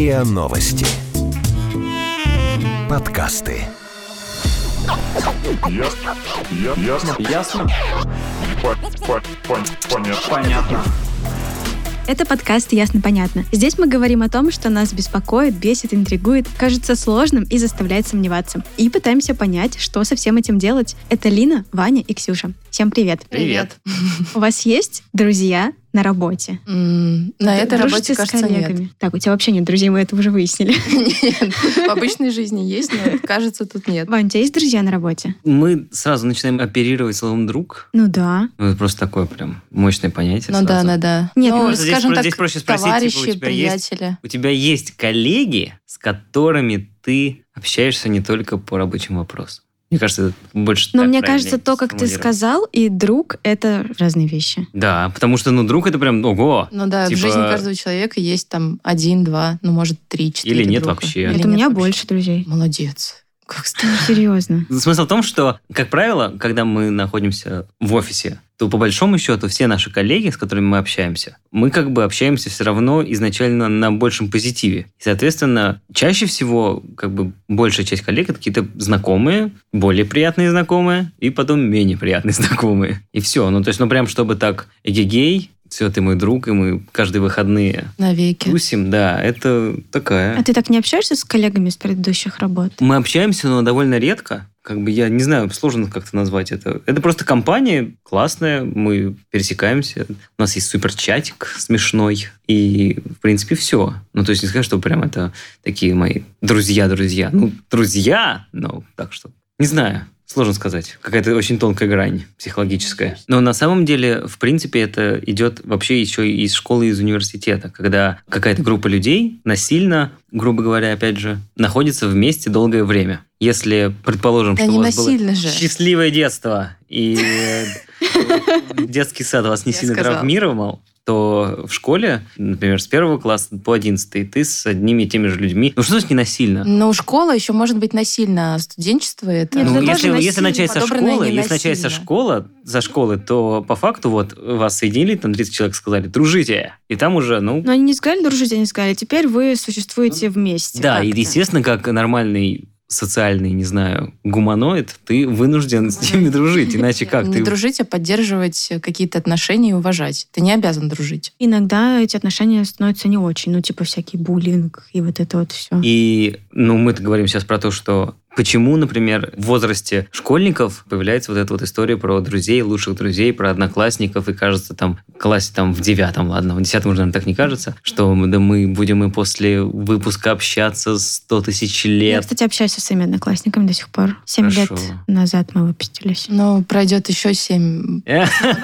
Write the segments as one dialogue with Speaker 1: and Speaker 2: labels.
Speaker 1: РИА Новости. Подкасты.
Speaker 2: Ясно. Я- Ясно.
Speaker 3: Ясно?
Speaker 2: По- по- пон- Понятно.
Speaker 3: Понятно.
Speaker 4: Это подкаст «Ясно-понятно». Здесь мы говорим о том, что нас беспокоит, бесит, интригует, кажется сложным и заставляет сомневаться. И пытаемся понять, что со всем этим делать. Это Лина, Ваня и Ксюша. Всем привет.
Speaker 3: Привет.
Speaker 4: У вас есть друзья на работе?
Speaker 5: На этой
Speaker 4: дружите
Speaker 5: работе,
Speaker 4: с
Speaker 5: кажется, нет.
Speaker 4: коллегами? Так, у тебя вообще нет друзей, мы это уже выяснили.
Speaker 5: Нет. В обычной жизни есть, но, кажется, тут нет.
Speaker 4: Вань, у тебя есть друзья на работе?
Speaker 3: Мы сразу начинаем оперировать словом «друг».
Speaker 4: Ну да.
Speaker 3: Ну, это просто такое прям мощное понятие.
Speaker 5: Ну да, да, да.
Speaker 4: Нет,
Speaker 5: Ну,
Speaker 4: ну,
Speaker 5: скажем так,
Speaker 3: здесь проще спросить, типа, у
Speaker 5: товарищи,
Speaker 3: тебя есть-
Speaker 5: приятели.
Speaker 3: У тебя есть коллеги, с которыми ты общаешься не только по рабочим вопросам. Мне кажется, это больше
Speaker 4: Но мне кажется, то, как ты сказал, и друг — это разные вещи.
Speaker 3: Да, потому что, ну, друг это прям, ого,
Speaker 5: Ну да,
Speaker 3: Типа-
Speaker 5: в жизни каждого человека есть там один, два, ну, может, три, четыре
Speaker 3: Или нет
Speaker 5: друга.
Speaker 3: вообще.
Speaker 5: Или
Speaker 4: Это у
Speaker 5: нет
Speaker 4: меня
Speaker 5: вообще.
Speaker 4: больше друзей.
Speaker 5: Молодец. Как странно.
Speaker 4: Серьезно.
Speaker 3: Смысл в том, что, как правило, когда мы находимся в офисе, то по большому счету все наши коллеги, с которыми мы общаемся, мы как бы общаемся все равно изначально на большем позитиве. И, соответственно, чаще всего как бы большая часть коллег это какие-то знакомые, более приятные знакомые, и потом менее приятные знакомые. И все. Ну, то есть, ну, прям чтобы так эгегей, все, ты мой друг, и мы каждые выходные
Speaker 5: Навеки.
Speaker 3: тусим, да, это такая...
Speaker 4: А ты так не общаешься с коллегами с предыдущих работ?
Speaker 3: Мы общаемся, но довольно редко. Как бы я не знаю, сложно как-то назвать это. Это просто компания классная, мы пересекаемся. У нас есть супер чатик смешной. И, в принципе, все. Ну, то есть не сказать, что прям это такие мои друзья-друзья. Ну, друзья, но так что... Не знаю. Сложно сказать. Какая-то очень тонкая грань психологическая. Но на самом деле, в принципе, это идет вообще еще и из школы, из университета, когда какая-то группа людей насильно, грубо говоря, опять же, находится вместе долгое время. Если, предположим,
Speaker 5: Да
Speaker 3: что у вас было
Speaker 5: же.
Speaker 3: счастливое детство, и детский сад вас не
Speaker 5: Я
Speaker 3: сильно
Speaker 5: сказала.
Speaker 3: травмировал, то в школе, например, с первого класса по одиннадцатый, ты с одними и теми же людьми. Ну что значит не насильно?
Speaker 5: Но школа еще может быть насильно, а студенчество это...
Speaker 4: Нет,
Speaker 3: Ну, если, если
Speaker 4: насильно,
Speaker 3: начать со школы, если начать со школы, за школы, то по факту вот вас соединили, там 30 человек сказали, дружите. И там уже, ну,
Speaker 4: Но они не сказали дружить, они сказали, теперь вы существуете вместе.
Speaker 3: да, и естественно, как нормальный социальный, не знаю, гуманоид, ты вынужден с ними дружить, иначе как?
Speaker 5: Не
Speaker 3: Ты
Speaker 5: дружить, а поддерживать какие-то отношения и уважать. Ты не обязан дружить.
Speaker 4: Иногда эти отношения становятся не очень, ну, типа всякий буллинг и вот это вот все.
Speaker 3: И, ну, мы-то говорим сейчас про то, что почему, например, в возрасте школьников появляется вот эта вот история про друзей, лучших друзей, про одноклассников, и кажется, там, в классе там в девятом, ладно, в десятом уже, наверное, так не кажется, что мы- да мы будем и после выпуска общаться 100 тысяч
Speaker 4: Я,
Speaker 3: лет.
Speaker 4: кстати, общаюсь со своими одноклассниками до сих пор. Семь лет назад мы выпустились.
Speaker 5: Но пройдет еще семь.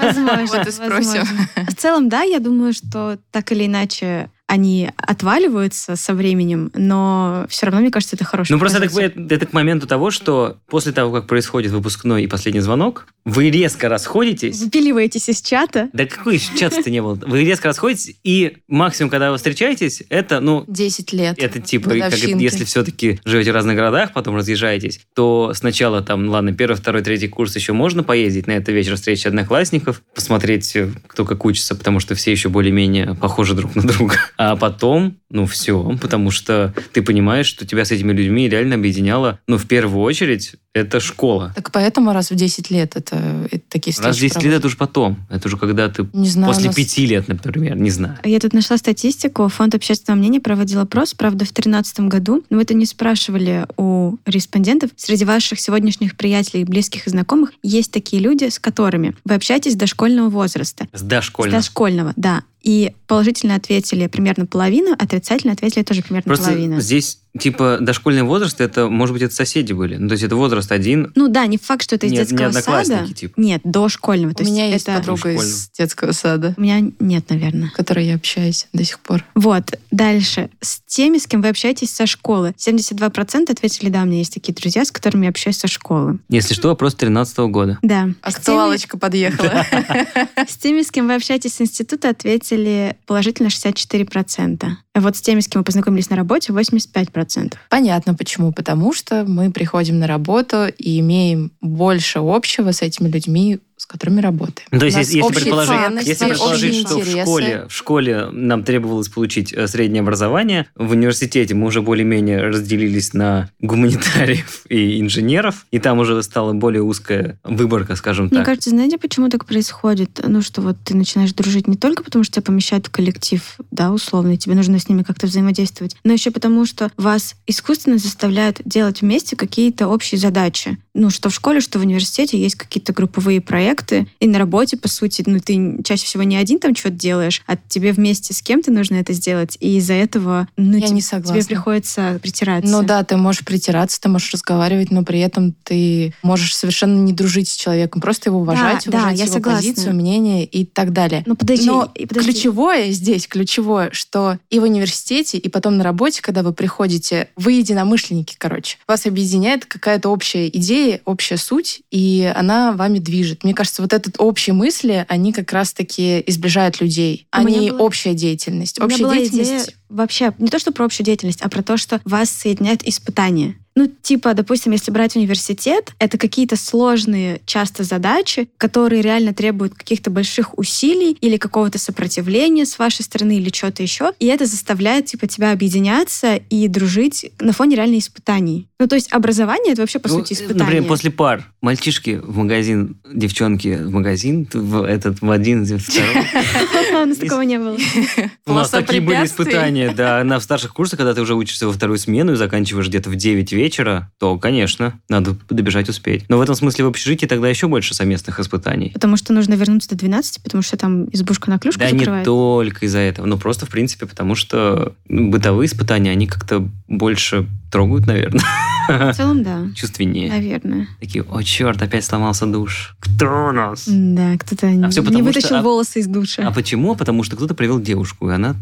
Speaker 4: Возможно,
Speaker 5: Вот и спросим.
Speaker 4: возможно. В целом, да, я думаю, что так или иначе они отваливаются со временем, но все равно, мне кажется, это хороший
Speaker 3: Ну, просто это, к- это к моменту того, что после того, как происходит выпускной и последний звонок, вы резко расходитесь,
Speaker 4: Выпиливаетесь из чата.
Speaker 3: да какой еще чат-то не было? Вы резко расходитесь, и максимум, когда вы встречаетесь, это, ну,
Speaker 5: 10 лет.
Speaker 3: Это типа, как это, если все-таки живете в разных городах, потом разъезжаетесь, то сначала там, ладно, первый, второй, третий курс еще можно поездить на это вечер встречи одноклассников, посмотреть, э, кто как учится, потому что все еще более-менее похожи друг на друга. А потом, ну все, потому что ты понимаешь, что тебя с этими людьми реально объединяло, ну, в первую очередь, это школа.
Speaker 5: Так поэтому раз в 10 лет это, это такие встречи
Speaker 3: Раз в 10 лет
Speaker 5: проводят.
Speaker 3: это уже потом. Это уже когда ты
Speaker 5: Не знаю,
Speaker 3: после
Speaker 5: нас-
Speaker 3: пяти лет, например, не знаю.
Speaker 4: Я тут нашла статистику. Фонд общественного мнения проводил опрос, правда, в 2013 году. Но это не спрашивали у респондентов. Среди ваших сегодняшних приятелей, близких и знакомых есть такие люди, с которыми вы общаетесь с дошкольного возраста.
Speaker 3: С
Speaker 4: С
Speaker 3: дошкольно.
Speaker 4: дошкольного, да. И положительно ответили примерно половина, отрицательно ответили тоже примерно
Speaker 3: Просто
Speaker 4: половина.
Speaker 3: здесь, типа, дошкольный возраст, это, может быть, это соседи были. Ну, то есть это возраст один,
Speaker 4: Ну да, не факт, что это из
Speaker 3: Не- не
Speaker 4: детского
Speaker 3: одноклассники,
Speaker 4: сада.
Speaker 3: типа.
Speaker 4: Нет, дошкольного. То
Speaker 5: У меня есть
Speaker 4: это...
Speaker 5: подруга из детского сада,
Speaker 4: У меня нет, наверное.
Speaker 5: с которой я общаюсь до сих пор.
Speaker 4: Вот, дальше. С теми, с кем вы общаетесь со школы. 72% ответили, да, у меня есть такие друзья, с которыми я общаюсь со школы.
Speaker 3: Если что, вопрос 13 года.
Speaker 4: Да.
Speaker 5: Актуалочка подъехала.
Speaker 4: С теми, с кем вы общаетесь с института, ответили положительно 64%. Вот с теми, с кем мы познакомились на работе, 85%.
Speaker 5: Понятно почему. Потому что мы приходим на работу и имеем больше общего с этими людьми, с которыми работаем.
Speaker 3: Ну, то есть, если, предположить,
Speaker 5: ценности,
Speaker 3: если предположить, что в школе, в школе нам требовалось получить э, среднее образование, в университете мы уже более-менее разделились на гуманитариев и инженеров, и там уже стала более узкая выборка, скажем
Speaker 4: Мне
Speaker 3: так.
Speaker 4: кажется, знаете, почему так происходит? Ну, что вот ты начинаешь дружить не только потому, что тебя помещают в коллектив, да, условно, и тебе нужно с ними как-то взаимодействовать, но еще потому, что вас искусственно заставляют делать вместе какие-то общие задачи. Ну, что в школе, что в университете есть какие-то групповые проекты, и на работе, по сути, ну, ты чаще всего не один там что-то делаешь, а тебе вместе с кем-то нужно это сделать, и из-за этого, ну,
Speaker 5: Я
Speaker 4: те-
Speaker 5: не
Speaker 4: тебе
Speaker 5: согласна.
Speaker 4: приходится притираться.
Speaker 5: Ну да, ты можешь притираться, ты можешь разговаривать, но при этом ты можешь совершенно не дружить с человеком, просто его уважать,
Speaker 4: Да, да,
Speaker 5: уважать
Speaker 4: я
Speaker 5: его
Speaker 4: согласна.
Speaker 5: позицию, мнение и так далее.
Speaker 4: Ну, подожди,
Speaker 5: Но
Speaker 4: подожди.
Speaker 5: ключевое здесь, ключевое, что и в университете, и потом на работе, когда вы приходите, вы единомышленники, короче. Вас объединяет какая-то общая идея, общая суть, и она вами движет. Мне кажется, вот этот общие мысли, они как раз-таки изближают людей,
Speaker 4: У
Speaker 5: не
Speaker 4: была-
Speaker 5: общая деятельность. Общая деятельность...
Speaker 4: идея вообще не то, что про общую деятельность, а про то, что вас соединяют испытания. Ну, типа, допустим, если брать университет, это какие-то сложные часто задачи, которые реально требуют каких-то больших усилий или какого-то сопротивления с вашей стороны или что-то еще. И это заставляет, типа, тебя объединяться и дружить на фоне реально испытаний. Ну, то есть образование — это вообще, по
Speaker 3: Ну,
Speaker 4: сути, испытание.
Speaker 3: Например, после пар мальчишки в магазин, девчонки в магазин, в этот в один, в второй.
Speaker 4: У нас такого не было.
Speaker 3: У нас такие были испытания, да. На старших курсах, когда ты уже учишься во вторую смену и заканчиваешь где-то в 9 вечера, то, конечно, надо добежать успеть. Но в этом смысле в общежитии тогда еще больше совместных испытаний.
Speaker 4: Потому что нужно вернуться до 12, потому что там избушка на клюшку
Speaker 3: Да не только из-за этого, но просто, в принципе, потому что ну, бытовые испытания, они как-то больше трогают, наверное,
Speaker 4: В целом, да.
Speaker 3: чувственнее.
Speaker 4: Наверное.
Speaker 3: Такие, о, черт, опять сломался душ. Кто у нас?
Speaker 4: Да, кто-то
Speaker 3: А
Speaker 4: не
Speaker 3: потому
Speaker 4: вытащил
Speaker 3: что- а-
Speaker 4: волосы из душа.
Speaker 3: А почему? Потому что кто-то привел девушку, и она...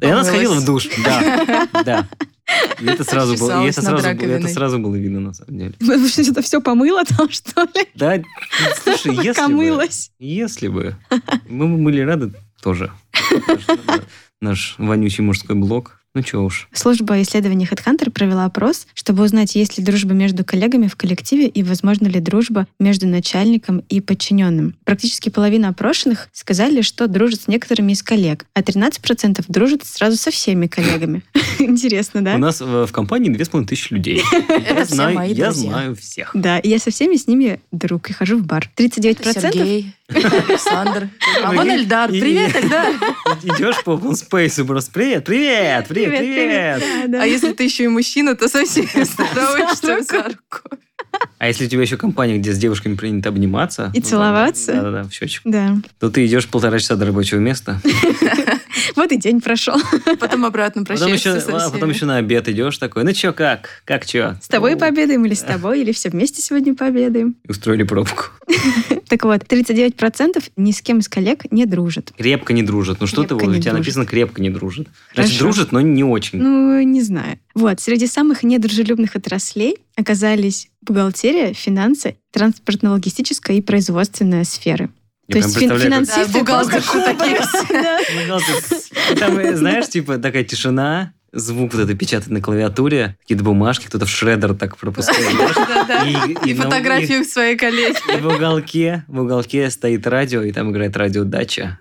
Speaker 3: И она сходила в душ. Да, да. И это сразу было, и это сразу, было- это сразу было видно, на самом деле.
Speaker 4: Вы что, это все помыло там, что ли?
Speaker 3: Да, слушай, если
Speaker 4: Пока
Speaker 3: бы, если бы, мы бы были рады тоже. Наш вонючий мужской блог. Ну, чё уж.
Speaker 4: Служба исследований HeadHunter провела опрос, чтобы узнать, есть ли дружба между коллегами в коллективе и возможно ли дружба между начальником и подчиненным. Практически половина опрошенных сказали, что дружат с некоторыми из коллег, а 13% дружат сразу со всеми коллегами. Интересно, да?
Speaker 3: У нас э, в компании 2500 людей. Я
Speaker 5: Это все
Speaker 3: знаю, я знаю всех.
Speaker 4: Да, и я со всеми с ними друг и хожу в бар. 39%
Speaker 5: Сергей, Александр. А вон Эльдар. Привет, Эльдар.
Speaker 3: Идешь по open space просто привет, привет, привет, привет.
Speaker 5: А если ты еще и мужчина, то совсем за руку.
Speaker 3: А если у тебя еще компания, где с девушками принято обниматься...
Speaker 4: И
Speaker 3: ну,
Speaker 4: целоваться.
Speaker 3: Да-да-да, в щечку.
Speaker 4: Да.
Speaker 3: То ты идешь полтора часа до рабочего места,
Speaker 4: Вот и день прошел.
Speaker 5: Потом обратно
Speaker 3: потом еще,
Speaker 5: прощаешься
Speaker 3: а потом еще на обед идешь такой, ну чё, как? Как чё?
Speaker 4: С тобой
Speaker 3: Ну,
Speaker 4: пообедаем или с тобой, или все вместе сегодня пообедаем.
Speaker 3: Устроили пробку.
Speaker 4: Так вот, 39% ни с кем из коллег не дружат.
Speaker 3: Крепко не дружат. Ну что ты, у тебя написано крепко не дружат. Значит, дружат, но не очень.
Speaker 4: Ну, не знаю. Вот, среди самых недружелюбных отраслей оказались бухгалтерия, финансы, транспортно-логистическая и производственная сферы.
Speaker 3: Я
Speaker 4: То есть фин- финансисты
Speaker 5: Да, бухгалтерши
Speaker 4: просто
Speaker 5: такие
Speaker 4: кубок.
Speaker 5: все.
Speaker 4: Да.
Speaker 3: Бухгалтер. Там, э, знаешь, типа такая тишина, звук вот это печатать на клавиатуре, какие-то бумажки, кто-то в шредер так пропускает. И-
Speaker 5: фотографию своей коллеги.
Speaker 3: И в уголке, в уголке стоит радио, и там играет радио Дача.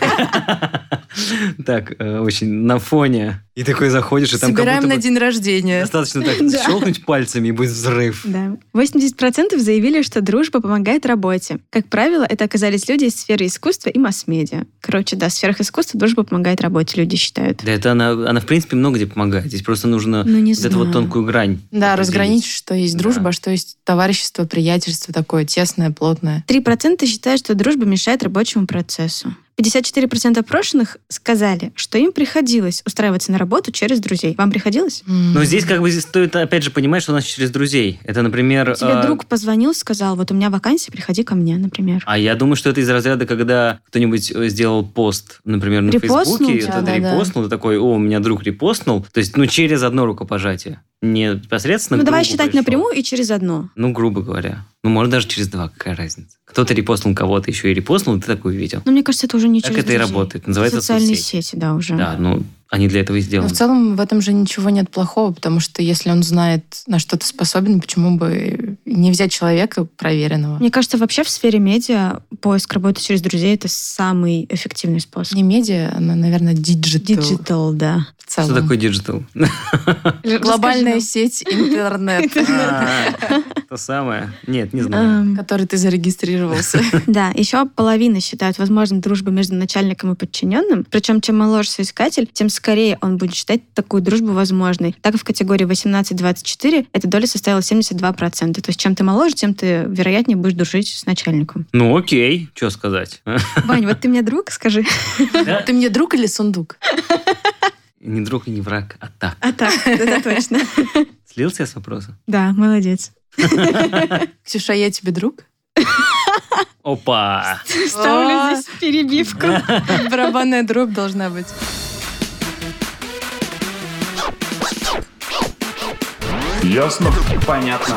Speaker 3: Так, э, очень на фоне. И такой заходишь, и там как
Speaker 5: Собираем
Speaker 3: будто
Speaker 5: на день рождения.
Speaker 3: достаточно так
Speaker 4: Да.
Speaker 3: щелкнуть пальцами, и будет взрыв.
Speaker 4: Да. 80% заявили, что дружба помогает работе. Как правило, это оказались люди из сферы искусства и масс-медиа. Короче, да, в сферах искусства дружба помогает работе, люди считают.
Speaker 3: Да это она, она в принципе много где помогает. Здесь просто нужно
Speaker 4: Ну, не
Speaker 3: вот эту вот тонкую грань.
Speaker 5: Да, разграничить, что есть
Speaker 3: Да.
Speaker 5: дружба, а что есть товарищество, приятельство такое тесное, плотное.
Speaker 4: 3% считают, что дружба мешает рабочему процессу. 54% опрошенных сказали, что им приходилось устраиваться на работу через друзей. Вам приходилось?
Speaker 3: Но здесь как бы стоит опять же понимать, что у нас через друзей. Это, например...
Speaker 4: Тебе
Speaker 3: э,
Speaker 4: друг позвонил, сказал, вот у меня вакансия, приходи ко мне, например.
Speaker 3: А я думаю, что это из разряда, когда кто-нибудь э, сделал пост, например, на
Speaker 4: Репостнул
Speaker 3: Фейсбуке, кто-то
Speaker 5: да-да.
Speaker 3: репостнул, ты такой, о, у меня друг репостнул. То есть, ну, через одно рукопожатие. Не непосредственно
Speaker 4: Ну, давай считать
Speaker 3: пришел.
Speaker 4: напрямую и через одно.
Speaker 3: Ну, грубо говоря. Ну, может, даже через два, какая разница. Кто-то репостнул кого-то еще и репостнул, и ты такой увидел.
Speaker 4: Но мне кажется, это уже не
Speaker 3: Так
Speaker 4: через
Speaker 3: это и
Speaker 4: друзей.
Speaker 3: работает. Называется
Speaker 4: Социальные
Speaker 3: соцсеть.
Speaker 4: сети, да, уже.
Speaker 3: Да, ну, они для этого и
Speaker 5: Но
Speaker 3: сделаны.
Speaker 5: в целом в этом же ничего нет плохого, потому что если он знает, на что ты способен, почему бы не взять человека проверенного?
Speaker 4: Мне кажется, вообще в сфере медиа поиск работы через друзей — это самый эффективный способ.
Speaker 5: Не медиа, она, наверное, digital.
Speaker 4: Digital, да.
Speaker 5: В целом.
Speaker 3: Что такое digital?
Speaker 5: Глобальная сеть интернет,
Speaker 3: А, То самое? Нет, не знаю.
Speaker 5: в которой ты зарегистрировался.
Speaker 4: Да, еще половина считают возможным дружбу между начальником и подчиненным. Причем, чем моложе соискатель, тем скорее он будет считать такую дружбу возможной. Так в категории 18-24 эта доля составила 72%. То есть, чем ты моложе, тем ты, вероятнее, будешь дружить с начальником.
Speaker 3: Ну окей, что сказать.
Speaker 4: Вань, вот ты мне друг, скажи.
Speaker 5: Ты мне друг или сундук?
Speaker 3: Не друг и не враг, а так.
Speaker 4: А так, это точно.
Speaker 3: Слился я с вопроса?
Speaker 4: Да, молодец.
Speaker 5: Ксюша, я тебе друг?
Speaker 3: Опа!
Speaker 4: Ставлю здесь перебивку.
Speaker 5: Барабанная дробь должна быть.
Speaker 2: Ясно?
Speaker 1: Понятно.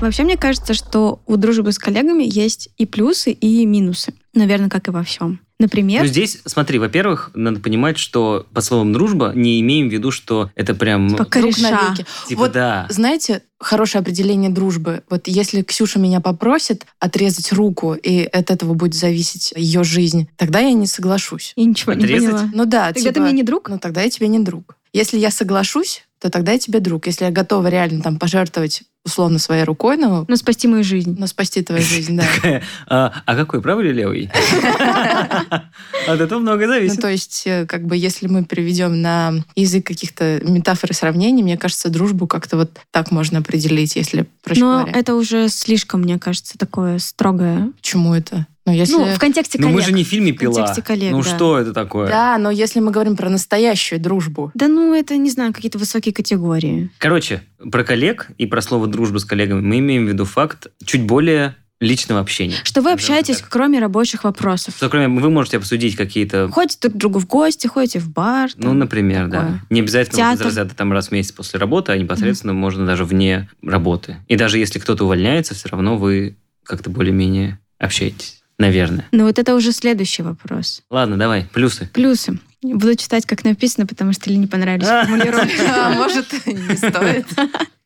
Speaker 4: Вообще, мне кажется, что у дружбы с коллегами есть и плюсы, и минусы. Наверное, как и во всем. Например,
Speaker 3: Ну, здесь, смотри, во-первых, надо понимать, что под словом дружба не имеем в виду, что это прям,
Speaker 4: типа
Speaker 5: Друг
Speaker 4: кореша.
Speaker 5: навеки.
Speaker 3: типа,
Speaker 5: вот
Speaker 3: да.
Speaker 5: Знаете, хорошее определение дружбы. Вот если Ксюша меня попросит отрезать руку, и от этого будет зависеть ее жизнь, тогда я не соглашусь.
Speaker 4: Я ничего не
Speaker 3: Отрезать?
Speaker 4: поняла.
Speaker 5: Ну да,
Speaker 4: Тогда ты
Speaker 5: типа,
Speaker 4: мне не друг?
Speaker 5: ну тогда я тебе не друг. Если я соглашусь, то тогда я тебе друг. Если я готова реально там пожертвовать условно своей рукой, ну,
Speaker 4: Ну, спасти мою жизнь.
Speaker 5: ну спасти твою жизнь, да.
Speaker 3: А, а какой, правый или левый? От этого многое
Speaker 5: Ну,
Speaker 3: зависит.
Speaker 5: то есть, э, как бы, если мы переведем на язык каких-то метафор и сравнений, мне кажется, дружбу как-то вот так можно определить, если проще
Speaker 4: Но
Speaker 5: говоря.
Speaker 4: это уже слишком, мне кажется, такое строгое.
Speaker 5: Почему это? Ну, если...
Speaker 4: Ну, в контексте
Speaker 3: Ну
Speaker 4: коллег.
Speaker 3: мы же не в фильме
Speaker 4: В
Speaker 3: «Пила».
Speaker 4: контексте коллег,
Speaker 3: Ну
Speaker 4: да.
Speaker 3: что это такое?
Speaker 5: Да, но если мы говорим про настоящую дружбу,
Speaker 4: Да ну, это, не знаю, какие-то высокие категории.
Speaker 3: Короче, про коллег и про слово «дружба» с коллегами мы имеем в виду факт чуть более личного общения.
Speaker 4: Что вы общаетесь,
Speaker 3: так.
Speaker 4: кроме рабочих вопросов.
Speaker 3: Что, кроме, вы можете обсудить какие-то
Speaker 4: Ходите друг к другу в гости, ходите в бар.
Speaker 3: Ну,
Speaker 4: там.
Speaker 3: например, да.
Speaker 4: такое.
Speaker 3: Не обязательно вот из
Speaker 4: Театр.
Speaker 3: разряда там раз в месяц после работы, а непосредственно можно даже вне работы. И даже если кто-то увольняется, все равно вы как-то более-менее общаетесь. Наверное.
Speaker 4: Но вот это уже следующий вопрос.
Speaker 3: Ладно, давай, плюсы.
Speaker 4: Плюсы. Буду читать, как написано, потому что ли не понравились формулировки.
Speaker 5: а может, не стоит.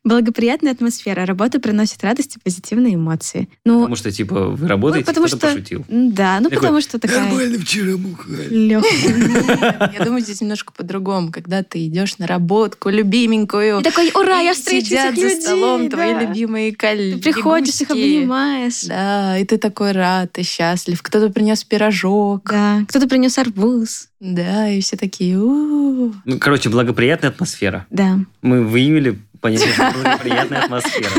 Speaker 4: Благоприятная атмосфера. Работа приносит радость и позитивные эмоции. Ну,
Speaker 3: Потому что, типа, вы работаете,
Speaker 4: потому
Speaker 3: кто-то
Speaker 4: что-
Speaker 3: пошутил.
Speaker 4: да, ну
Speaker 3: Такой,
Speaker 4: потому что такая
Speaker 3: вчера бухали.
Speaker 4: легкая.
Speaker 5: Я думаю, здесь немножко по-другому. Когда ты идешь на работку любименькую,
Speaker 4: И такой, ура, я
Speaker 5: и
Speaker 4: встречу
Speaker 5: сидят за столом твои любимые коллеги.
Speaker 4: Ты приходишь, их обнимаешь.
Speaker 5: Да, и ты такой рад, ты счастлив. Кто-то принес пирожок.
Speaker 4: Да, кто-то принес арбуз.
Speaker 5: Да, и все такие
Speaker 3: Ну, короче, благоприятная атмосфера.
Speaker 4: Да.
Speaker 3: Мы выявили понятие что благоприятная атмосфера.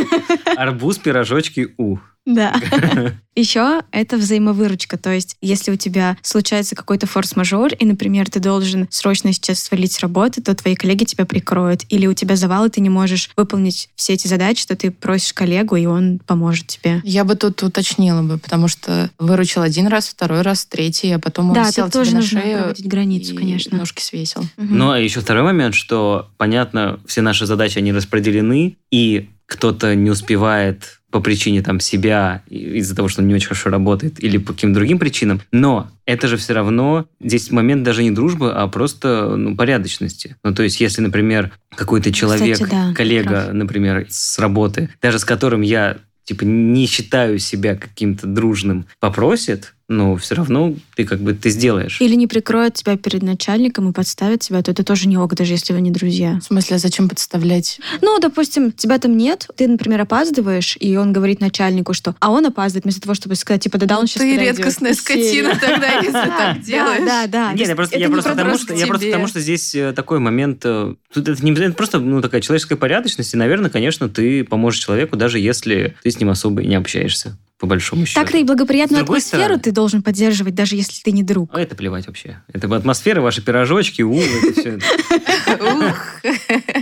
Speaker 3: Арбуз, пирожочки, у.
Speaker 4: Да. Еще это взаимовыручка. То есть, если у тебя случается какой-то форс-мажор, и, например, ты должен срочно сейчас свалить с работы, то твои коллеги тебя прикроют. Или у тебя завал, и ты не можешь выполнить все эти задачи, что ты просишь коллегу, и он поможет тебе.
Speaker 5: Я бы тут уточнила бы, потому что выручил один раз, второй раз, третий, а потом он
Speaker 4: Да,
Speaker 5: сел тебе
Speaker 4: тоже
Speaker 5: на
Speaker 4: нужно
Speaker 5: шею
Speaker 4: проводить границу,
Speaker 5: и
Speaker 4: конечно.
Speaker 5: ножки свесил.
Speaker 4: Мгм.
Speaker 3: Ну, а еще второй момент, что, понятно, все наши задачи, они распределены, и кто-то не успевает по причине там себя, из-за того, что он не очень хорошо работает, или по каким-то другим причинам. Но это же все равно, здесь момент даже не дружбы, а просто ну, порядочности. Ну, то есть, если, например, какой-то человек,
Speaker 4: Кстати, да,
Speaker 3: коллега,
Speaker 4: прав.
Speaker 3: например, с работы, даже с которым я типа не считаю себя каким-то дружным, попросит, но все равно ты как бы ты сделаешь.
Speaker 4: Или не прикроет тебя перед начальником и подставит тебя, то это тоже не ок, даже если вы не друзья.
Speaker 5: В смысле, а зачем подставлять?
Speaker 4: Ну, допустим, тебя там нет, ты, например, опаздываешь, и он говорит начальнику, что «а он опаздывает», вместо того, чтобы сказать, типа, да-да, он сейчас
Speaker 5: Ты редкостная скотина тогда, если так делаешь.
Speaker 4: Да, да, да.
Speaker 3: Нет, я просто, потому, что,
Speaker 4: к
Speaker 3: я просто
Speaker 5: тебе.
Speaker 3: потому, что здесь э, такой момент, э, тут это не просто ну, такая человеческая порядочность, и, наверное, конечно, ты поможешь человеку, даже если ты с ним особо и не общаешься, по большому счету.
Speaker 4: Так-то и благоприятную атмосферу
Speaker 3: стороны-
Speaker 4: ты должен поддерживать, даже если ты не друг.
Speaker 3: А это плевать вообще. Это атмосфера, ваши пирожочки, у, это все.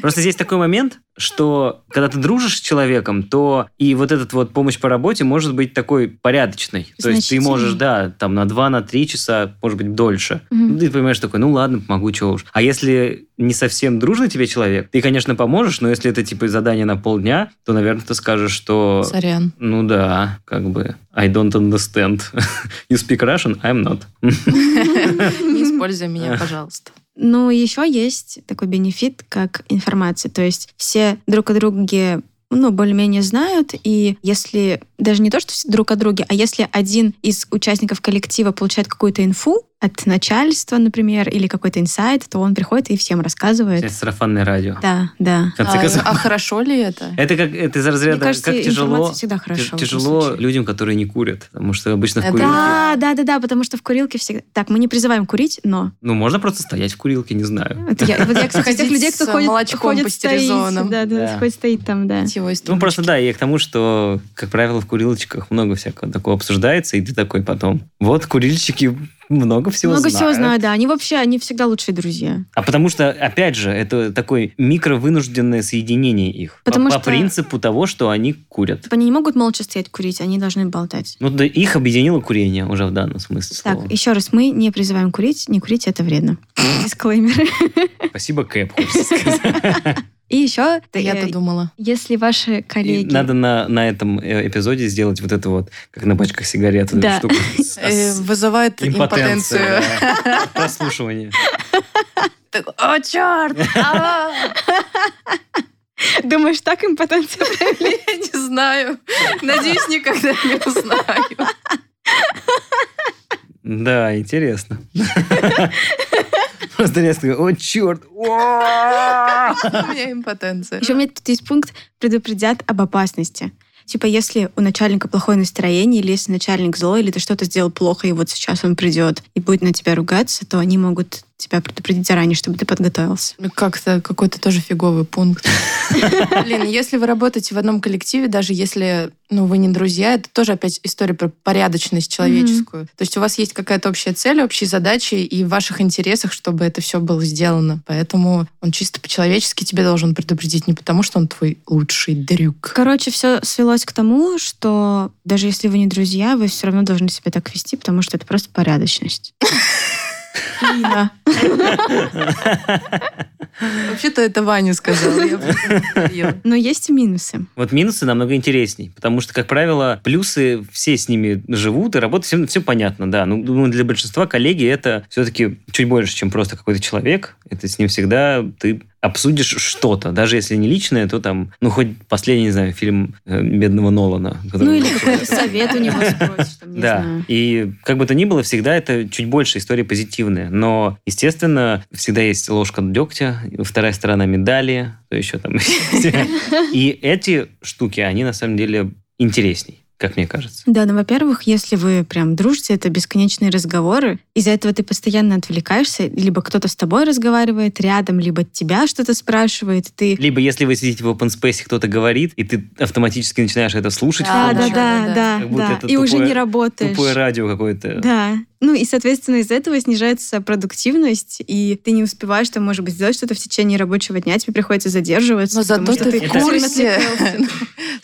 Speaker 3: Просто здесь такой момент, что когда ты дружишь с человеком, то и вот этот вот помощь по работе может быть такой порядочной. То есть ты можешь, да, там на 2, на 3 часа, может быть, дольше. Ну, ты понимаешь такой, ну ладно, помогу, чего уж. А если не совсем дружный тебе человек, ты, конечно, поможешь, но если это типа задание на полдня, то, наверное, ты скажешь, что...
Speaker 5: Сорян.
Speaker 3: Ну да, как бы, I don't understand. You speak Russian, I'm not.
Speaker 5: Не используй меня, пожалуйста.
Speaker 4: Ну, еще есть такой бенефит, как информация. То есть все друг о друге ну, более-менее знают, и если даже не то, что все друг о друге, а если один из участников коллектива получает какую-то инфу, от начальства, например, или какой-то инсайт, то он приходит и всем рассказывает.
Speaker 3: Это сарафанное радио.
Speaker 4: Да, да.
Speaker 3: В конце
Speaker 5: А,
Speaker 3: концов.
Speaker 5: а хорошо ли это?
Speaker 3: Это как это из разряда,
Speaker 4: Мне кажется,
Speaker 3: как тяжело,
Speaker 4: всегда хорошо.
Speaker 3: тяжело людям, которые не курят, потому что обычно в курилке,
Speaker 4: Да, да, да, да, потому что в курилке всегда... Так, мы не призываем курить, но...
Speaker 3: ну можно просто стоять в курилке, не знаю.
Speaker 4: Это я, вот я, кстати, тех людей, кто ходит,
Speaker 5: молочком
Speaker 4: ходит стоит. Да, да,
Speaker 3: Да.
Speaker 4: ходит стоит там, да.
Speaker 3: Ну просто да, и к тому, что, как правило, в курилочках много всякого такого обсуждается, и ты такой потом, вот курильщики много всего
Speaker 4: Много
Speaker 3: знают.
Speaker 4: всего знаю, да. Они вообще, они всегда лучшие друзья.
Speaker 3: А потому что, опять же, это такое микровынужденное соединение их. По-
Speaker 4: Потому
Speaker 3: по,
Speaker 4: что-
Speaker 3: принципу того, что они курят.
Speaker 4: Они не могут молча стоять курить, они должны болтать.
Speaker 3: Ну, да, их объединило курение уже в данном смысле слова.
Speaker 4: Так, еще раз, мы не призываем курить, не курить это вредно. Дисклеймер.
Speaker 3: Спасибо, Кэп, хочется сказать.
Speaker 4: И еще,
Speaker 5: Да я-то думала.
Speaker 4: если ваши
Speaker 3: И
Speaker 4: коллеги...
Speaker 3: Надо на, на этом э, эпизоде сделать вот это вот, как на пачках сигарет,
Speaker 4: Да.
Speaker 3: штуку.
Speaker 5: Э, Вызывает импотенцию.
Speaker 3: Прослушивание.
Speaker 5: Так, О, черт! А,
Speaker 4: Думаешь, так импотенция?
Speaker 5: Я не знаю. Надеюсь, никогда не узнаю.
Speaker 3: Да, интересно. Просто резко, о, черт!
Speaker 5: У меня импотенция.
Speaker 4: Еще у меня тут есть пункт предупредят об опасности. Типа, если у начальника плохое настроение, или если начальник злой, или ты что-то сделал плохо, и вот сейчас он придет и будет на тебя ругаться, то они могут тебя предупредить заранее, чтобы ты подготовился.
Speaker 5: Как-то какой-то тоже фиговый пункт. Блин, если вы работаете в одном коллективе, даже если ну, вы не друзья, это тоже опять история про порядочность человеческую. То есть у вас есть какая-то общая цель, общие задачи, и в ваших интересах, чтобы это все было сделано. Поэтому он чисто по-человечески тебе должен предупредить, не потому что он твой лучший дрюк.
Speaker 4: Короче, все свелось к тому, что даже если вы не друзья, вы все равно должны себя так вести, потому что это просто порядочность. Лина.
Speaker 5: Вообще-то это Ваня сказал.
Speaker 4: Но есть и минусы.
Speaker 3: Вот минусы намного интересней, потому что, как правило, плюсы все с ними живут, и работают, все, все понятно, да. Ну, думаю, для большинства коллеги это все-таки чуть больше, чем просто какой-то человек. Это с ним всегда ты обсудишь что-то, даже если не личное, то там, ну, хоть последний, не знаю, фильм э, бедного Нолана.
Speaker 4: Ну или какой-то совет у него спросишь, там, не
Speaker 3: да,
Speaker 4: знаю.
Speaker 3: и как бы то ни было, всегда это чуть больше история позитивная. Но, естественно, всегда есть ложка дегтя, вторая сторона медали, то еще там. И эти штуки, они на самом деле интересней, как мне кажется.
Speaker 4: Да, ну, во-первых, если вы прям дружите, это бесконечные разговоры. Из-за этого ты постоянно отвлекаешься, либо кто-то с тобой разговаривает рядом, либо тебя что-то спрашивает, ты...
Speaker 3: Либо если вы сидите в open space, кто-то говорит, и ты автоматически начинаешь это слушать. в
Speaker 4: Да, да,
Speaker 5: да,
Speaker 4: да,
Speaker 5: да.
Speaker 4: И уже
Speaker 3: тупое-
Speaker 4: не работаешь.
Speaker 3: Тупое радио какое-то.
Speaker 4: Да. Ну и, соответственно, из этого снижается продуктивность, и ты не успеваешь, там, может быть, сделать что-то в течение рабочего дня, тебе приходится задерживаться.
Speaker 5: Но зато
Speaker 4: что
Speaker 5: ты в курсе
Speaker 4: отвлекался.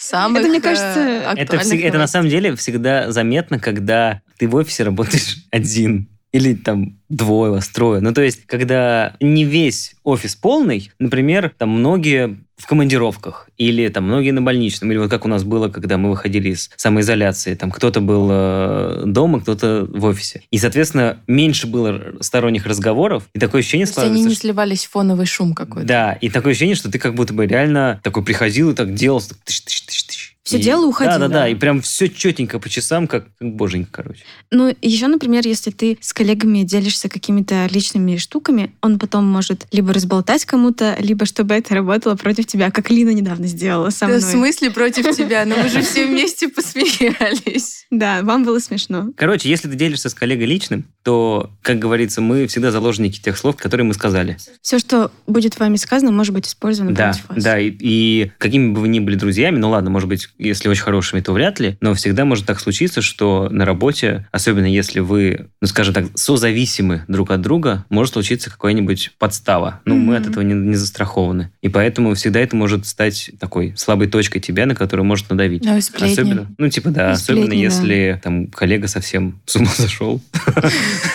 Speaker 5: Самых
Speaker 4: Это, мне
Speaker 5: э,
Speaker 4: кажется,
Speaker 3: Это, это на самом деле всегда заметно, когда ты в офисе работаешь один. Или там двое вас, трое. Ну, то есть, когда не весь офис полный, например, там многие в командировках, или там многие на больничном, или вот как у нас было, когда мы выходили из самоизоляции, там кто-то был э, дома, кто-то в офисе. И, соответственно, меньше было сторонних разговоров, и такое ощущение
Speaker 5: есть они
Speaker 3: складывается,
Speaker 5: не
Speaker 3: что-
Speaker 5: сливались в фоновый шум какой-то.
Speaker 3: Да, и такое ощущение, что ты как будто бы реально такой приходил и так делал, тыщ, тыщ, тыщ,
Speaker 4: Всё
Speaker 3: И-
Speaker 4: делал и уходил.
Speaker 3: Да, да, да,
Speaker 4: Да.
Speaker 3: и прям все четенько по часам, как, как боженька, короче.
Speaker 4: Ну, еще, например, если ты с коллегами делишься какими-то личными штуками, он потом может либо разболтать кому-то, либо чтобы это работало против тебя, как Лина недавно сделала со
Speaker 5: Да,
Speaker 4: мной.
Speaker 5: в смысле против тебя? Но мы же все вместе посмеялись.
Speaker 4: Да, вам было смешно.
Speaker 3: Короче, если ты делишься с коллегой личным, то, как говорится, мы всегда заложники тех слов, которые мы сказали.
Speaker 4: Все, что будет вами сказано, может быть использовано
Speaker 3: Да,
Speaker 4: против вас.
Speaker 3: да, и, и какими бы вы ни были друзьями, ну ладно, может быть, если очень хорошими, то вряд ли, но всегда может так случиться, что на работе, особенно если вы, ну скажем так, созависимы друг от друга, может случиться какая-нибудь подстава. Ну, мы от этого не, не застрахованы. И поэтому всегда это может стать такой слабой точкой тебя, на которую может надавить.
Speaker 5: Ну сплетни.
Speaker 3: Особенно, ну, типа, да,
Speaker 4: И
Speaker 3: особенно
Speaker 4: сплетни, да.
Speaker 3: если там коллега совсем с ума зашел,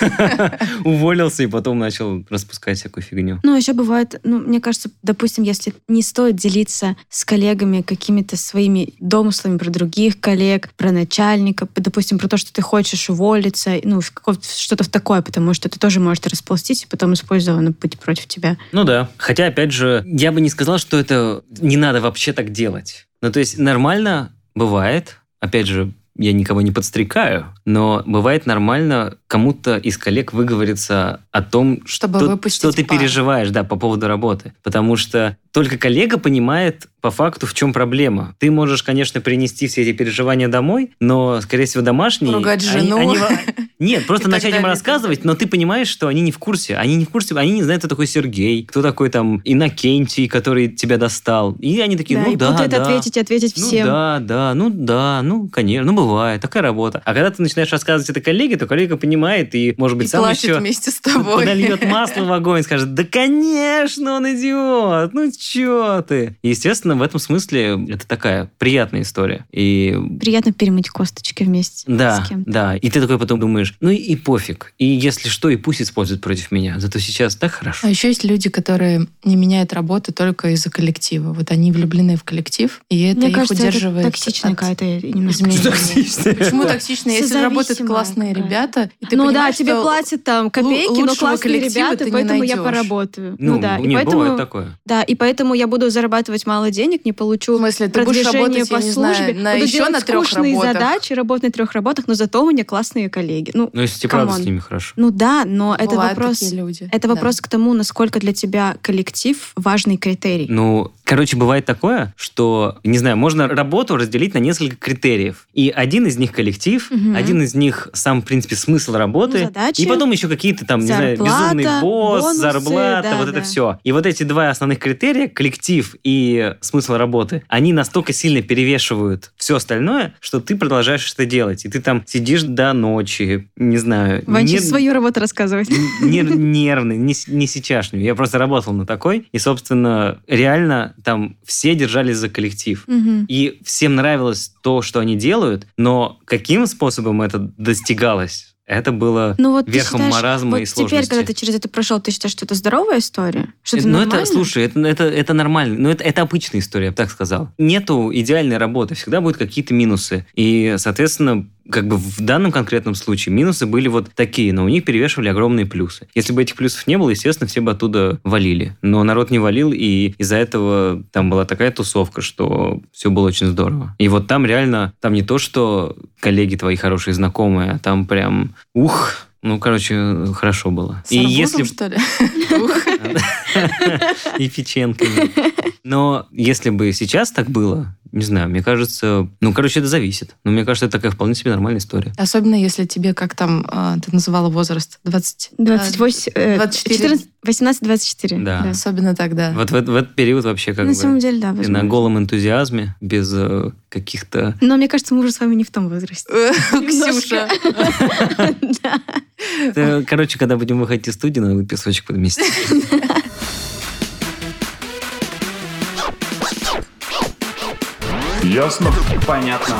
Speaker 3: уволился и потом начал распускать всякую фигню.
Speaker 4: Ну, еще бывает, ну, мне кажется, допустим, если не стоит делиться с коллегами какими-то своими домыслами про других коллег, про начальника, допустим, про то, что ты хочешь уволиться, ну, что-то в такое, потому что это тоже может расползтись и потом использовано быть против тебя.
Speaker 3: Ну да. Хотя, опять же, я бы не сказал, что это не надо вообще так делать. Ну, то есть нормально бывает, опять же, я никого не подстрекаю, но бывает нормально кому-то из коллег выговориться о том,
Speaker 5: Чтобы
Speaker 3: что, что ты
Speaker 5: пар.
Speaker 3: переживаешь, да, по поводу работы. Потому что только коллега понимает по факту, в чем проблема. Ты можешь, конечно, принести все эти переживания домой, но, скорее всего, домашние...
Speaker 5: Ругать
Speaker 3: они-
Speaker 5: жену.
Speaker 3: они- нет, просто
Speaker 5: И
Speaker 3: начать им рассказывать, но ты понимаешь, что они не в курсе. Они не в курсе, они не знают, кто такой Сергей, кто такой там Иннокентий, который тебя достал. И они такие,
Speaker 4: да,
Speaker 3: ну
Speaker 4: и
Speaker 3: да,
Speaker 4: путает
Speaker 3: да.
Speaker 4: ответить, ответить
Speaker 3: Ну
Speaker 4: всем.
Speaker 3: да, да, ну да, ну конечно, ну бывает, такая работа. А когда ты начинаешь рассказывать это коллеге, то коллега понимает и, может быть,
Speaker 5: И
Speaker 3: сам еще
Speaker 5: вместе с тобой.
Speaker 3: подольет масло в огонь, скажет, да конечно, он идиот, ну чё ты. И, естественно, в этом смысле это такая приятная история. И
Speaker 4: Приятно перемыть косточки вместе
Speaker 3: да,
Speaker 4: с кем-то.
Speaker 3: да. И ты такой потом думаешь, ну и, и пофиг. И если что, и пусть используют против меня. Зато сейчас так хорошо.
Speaker 5: А еще есть люди, которые не меняют работу только из-за коллектива. Вот они влюблены в коллектив, и это
Speaker 4: Мне
Speaker 5: их
Speaker 4: кажется,
Speaker 5: удерживает.
Speaker 4: это токсичная
Speaker 5: от
Speaker 4: какая-то немножко.
Speaker 3: Токсичная.
Speaker 5: Почему токсично? Если работают классные ребята, и ты
Speaker 4: ну да, тебе
Speaker 5: что
Speaker 4: платят там копейки, но классные ребята, поэтому я поработаю.
Speaker 3: Ну,
Speaker 4: Ну, да, и
Speaker 3: не,
Speaker 4: поэтому,
Speaker 3: бывает такое.
Speaker 4: да, и поэтому я буду зарабатывать мало денег, не получу
Speaker 5: В смысле, ты
Speaker 4: продвижение
Speaker 5: работать,
Speaker 4: по службе,
Speaker 5: знаю, на
Speaker 4: буду
Speaker 5: еще
Speaker 4: делать
Speaker 5: на трех
Speaker 4: скучные
Speaker 5: работах.
Speaker 4: задачи, работать на трех работах, но зато у меня классные коллеги. Ну,
Speaker 3: Ну, если тебе правда с ними хорошо.
Speaker 4: ну да, но это
Speaker 5: Бывают
Speaker 4: вопрос,
Speaker 5: такие люди.
Speaker 4: это
Speaker 5: Да.
Speaker 4: вопрос к тому, насколько для тебя коллектив важный критерий.
Speaker 3: Ну, короче, бывает такое, что, не знаю, можно работу разделить на несколько критериев. И один из них коллектив,
Speaker 4: Мгм.
Speaker 3: один из них сам, в принципе, смысл работы.
Speaker 4: Ну, задачи.
Speaker 3: и потом еще какие-то там, не знаю,
Speaker 4: Зарплата,
Speaker 3: безумный босс,
Speaker 4: бонусы,
Speaker 3: зарплата,
Speaker 4: да,
Speaker 3: вот это
Speaker 4: да.
Speaker 3: все. И вот эти два основных критерия, коллектив и смысл работы, они настолько сильно перевешивают все остальное, что ты продолжаешь это делать. И ты там сидишь до ночи, не знаю.
Speaker 4: Ванчик
Speaker 3: нер-
Speaker 4: свою работу рассказывать.
Speaker 3: нер- нервный, не, не сейчасшний. Я просто работал на такой. И, собственно, реально там все держались за коллектив.
Speaker 4: Мгм.
Speaker 3: И всем нравилось то, что они делают, но каким способом это достигалось, это было
Speaker 4: Ну вот
Speaker 3: верхом
Speaker 4: считаешь,
Speaker 3: маразма
Speaker 4: вот
Speaker 3: и
Speaker 4: теперь,
Speaker 3: сложности.
Speaker 4: когда ты через это прошел, ты считаешь, что это здоровая история? Что это
Speaker 3: ну,
Speaker 4: нормально?
Speaker 3: это, слушай, это, это, это нормально. Но это, это обычная история, я бы так сказал. Нету идеальной работы, всегда будут какие-то минусы. И, соответственно, как бы в данном конкретном случае минусы были вот такие, но у них перевешивали огромные плюсы. Если бы этих плюсов не было, естественно, все бы оттуда валили. Но народ не валил, и из-за этого там была такая тусовка, что все было очень здорово. И вот там реально, там не то, что коллеги твои хорошие знакомые, а там прям, ух, ну, короче, хорошо было.
Speaker 5: С
Speaker 3: и
Speaker 5: арбузом,
Speaker 3: если
Speaker 5: что ли? Ух.
Speaker 3: и печенками. Но если бы сейчас так было, не знаю, мне кажется... Ну, короче, это зависит. Но мне кажется, это такая вполне себе нормальная история.
Speaker 5: Особенно если тебе, как там, а, ты называла возраст, 20...
Speaker 4: 28, э,
Speaker 5: 24.
Speaker 4: 14, 18-24.
Speaker 3: Да.
Speaker 5: Особенно тогда.
Speaker 3: Вот в, этот- в этот период вообще как
Speaker 4: На
Speaker 3: бы...
Speaker 4: самом деле, да,
Speaker 3: ты на
Speaker 4: возможно.
Speaker 3: голом энтузиазме, без э, каких-то...
Speaker 4: Но мне кажется, мы уже с вами не в том возрасте.
Speaker 5: Ксюша.
Speaker 4: Да.
Speaker 3: Э, Короче, когда будем выходить из студии, надо будет песочек подместить.
Speaker 2: Ясно?
Speaker 1: Понятно.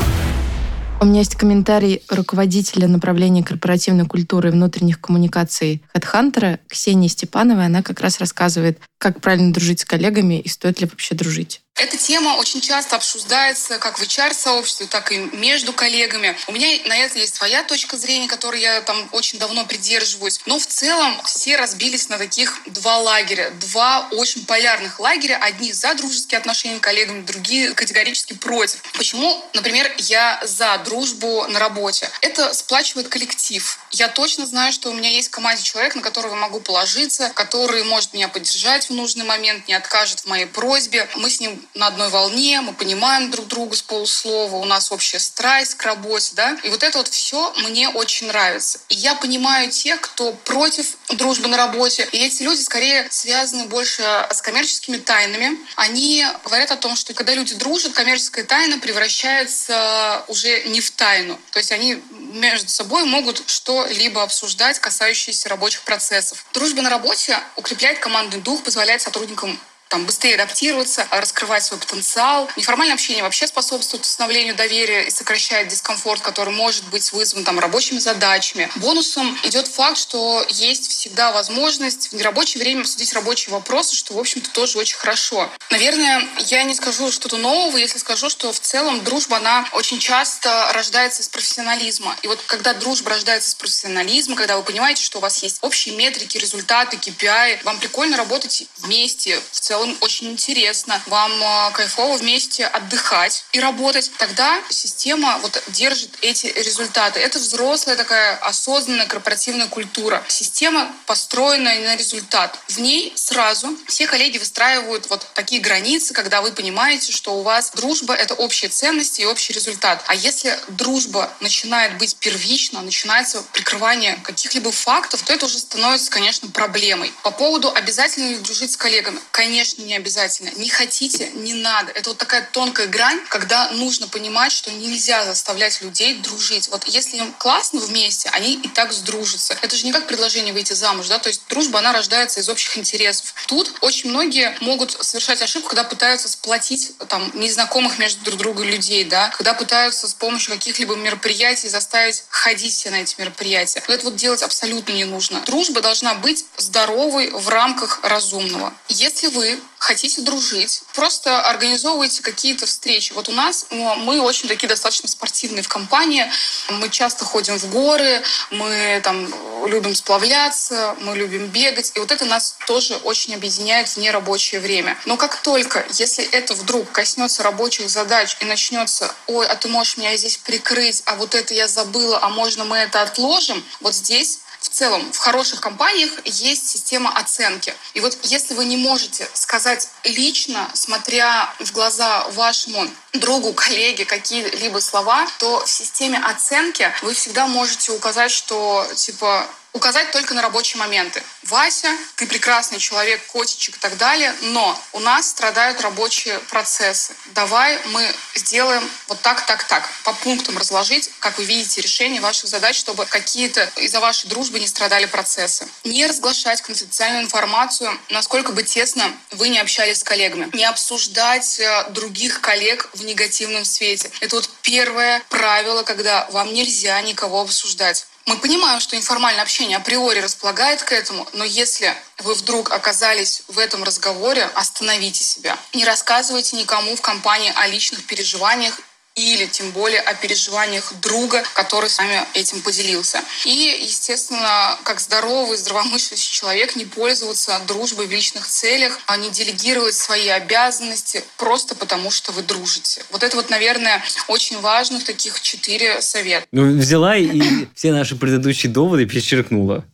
Speaker 5: У меня есть комментарий руководителя направления корпоративной культуры и внутренних коммуникаций HeadHunter Ксении Степановой. Она как раз рассказывает, как правильно дружить с коллегами и стоит ли вообще дружить.
Speaker 6: Эта тема очень часто обсуждается как в HR-сообществе, так и между коллегами. У меня на это есть своя точка зрения, которой я там очень давно придерживаюсь. Но в целом все разбились на таких два лагеря. Два очень полярных лагеря. Одни за дружеские отношения с коллегами, другие категорически против. Почему, например, я за дружбу на работе? Это сплачивает коллектив. Я точно знаю, что у меня есть в команде человек, на которого могу положиться, который может меня поддержать в нужный момент, не откажет в моей просьбе. Мы с ним на одной волне, мы понимаем друг друга с полуслова, у нас общая страсть к работе, да. И вот это вот все мне очень нравится. И я понимаю тех, кто против дружбы на работе. И эти люди скорее связаны больше с коммерческими тайнами. Они говорят о том, что когда люди дружат, коммерческая тайна превращается уже не в тайну. То есть они между собой могут что-либо обсуждать, касающиеся рабочих процессов. Дружба на работе укрепляет командный дух, позволяет сотрудникам там быстрее адаптироваться, раскрывать свой потенциал. Неформальное общение вообще способствует установлению доверия и сокращает дискомфорт, который может быть вызван там рабочими задачами. Бонусом идет факт, что есть всегда возможность в нерабочее время обсудить рабочие вопросы, что, в общем-то, тоже очень хорошо. Наверное, я не скажу что-то нового, если скажу, что в целом дружба, она очень часто рождается из профессионализма. И вот когда дружба рождается из профессионализма, когда вы понимаете, что у вас есть общие метрики, результаты, KPI, вам прикольно работать вместе, в целом очень интересно, вам э, кайфово вместе отдыхать и работать, тогда система вот держит эти результаты. Это взрослая такая осознанная корпоративная культура. Система, построенная на результат. В ней сразу все коллеги выстраивают вот такие границы, когда вы понимаете, что у вас дружба — это общие ценности и общий результат. А если дружба начинает быть первична, начинается прикрывание каких-либо фактов, то это уже становится, конечно, проблемой. По поводу обязательно ли дружить с коллегами? Конечно, не обязательно. Не хотите, не надо. Это вот такая тонкая грань, когда нужно понимать, что нельзя заставлять людей дружить. Вот если им классно вместе, они и так сдружатся. Это же не как предложение выйти замуж, да, то есть дружба, она рождается из общих интересов. Тут очень многие могут совершать ошибку, когда пытаются сплотить там незнакомых между друг другом людей, да, когда пытаются с помощью каких-либо мероприятий заставить ходить все на эти мероприятия. Но это вот делать абсолютно не нужно. Дружба должна быть здоровой в рамках разумного. Если вы хотите дружить, просто организовывайте какие-то встречи. Вот у нас ну, мы очень такие достаточно спортивные в компании. Мы часто ходим в горы, мы там любим сплавляться, мы любим бегать. И вот это нас тоже очень объединяет в нерабочее время. Но как только, если это вдруг коснется рабочих задач и начнется, ой, а ты можешь меня здесь прикрыть, а вот это я забыла, а можно мы это отложим, вот здесь в целом в хороших компаниях есть система оценки. И вот если вы не можете сказать лично, смотря в глаза вашему другу, коллеге какие-либо слова, то в системе оценки вы всегда можете указать, что типа указать только на рабочие моменты. Вася, ты прекрасный человек, котичек и так далее, но у нас страдают рабочие процессы. Давай мы сделаем вот так, так, так. По пунктам разложить, как вы видите, решение ваших задач, чтобы какие-то из-за вашей дружбы не страдали процессы. Не разглашать конфиденциальную информацию, насколько бы тесно вы не общались с коллегами. Не обсуждать э, других коллег в негативном свете. Это вот первое правило, когда вам нельзя никого обсуждать. Мы понимаем, что информальное общение априори располагает к этому, но если вы вдруг оказались в этом разговоре, остановите себя. Не рассказывайте никому в компании о личных переживаниях или тем более о переживаниях друга, который с вами этим поделился. И, естественно, как здоровый, здравомыслящий человек, не пользоваться дружбой в личных целях, а не делегировать свои обязанности просто потому, что вы дружите. Вот это вот, наверное, очень важных таких четыре совета.
Speaker 3: Ну, взяла и все наши предыдущие доводы перечеркнула.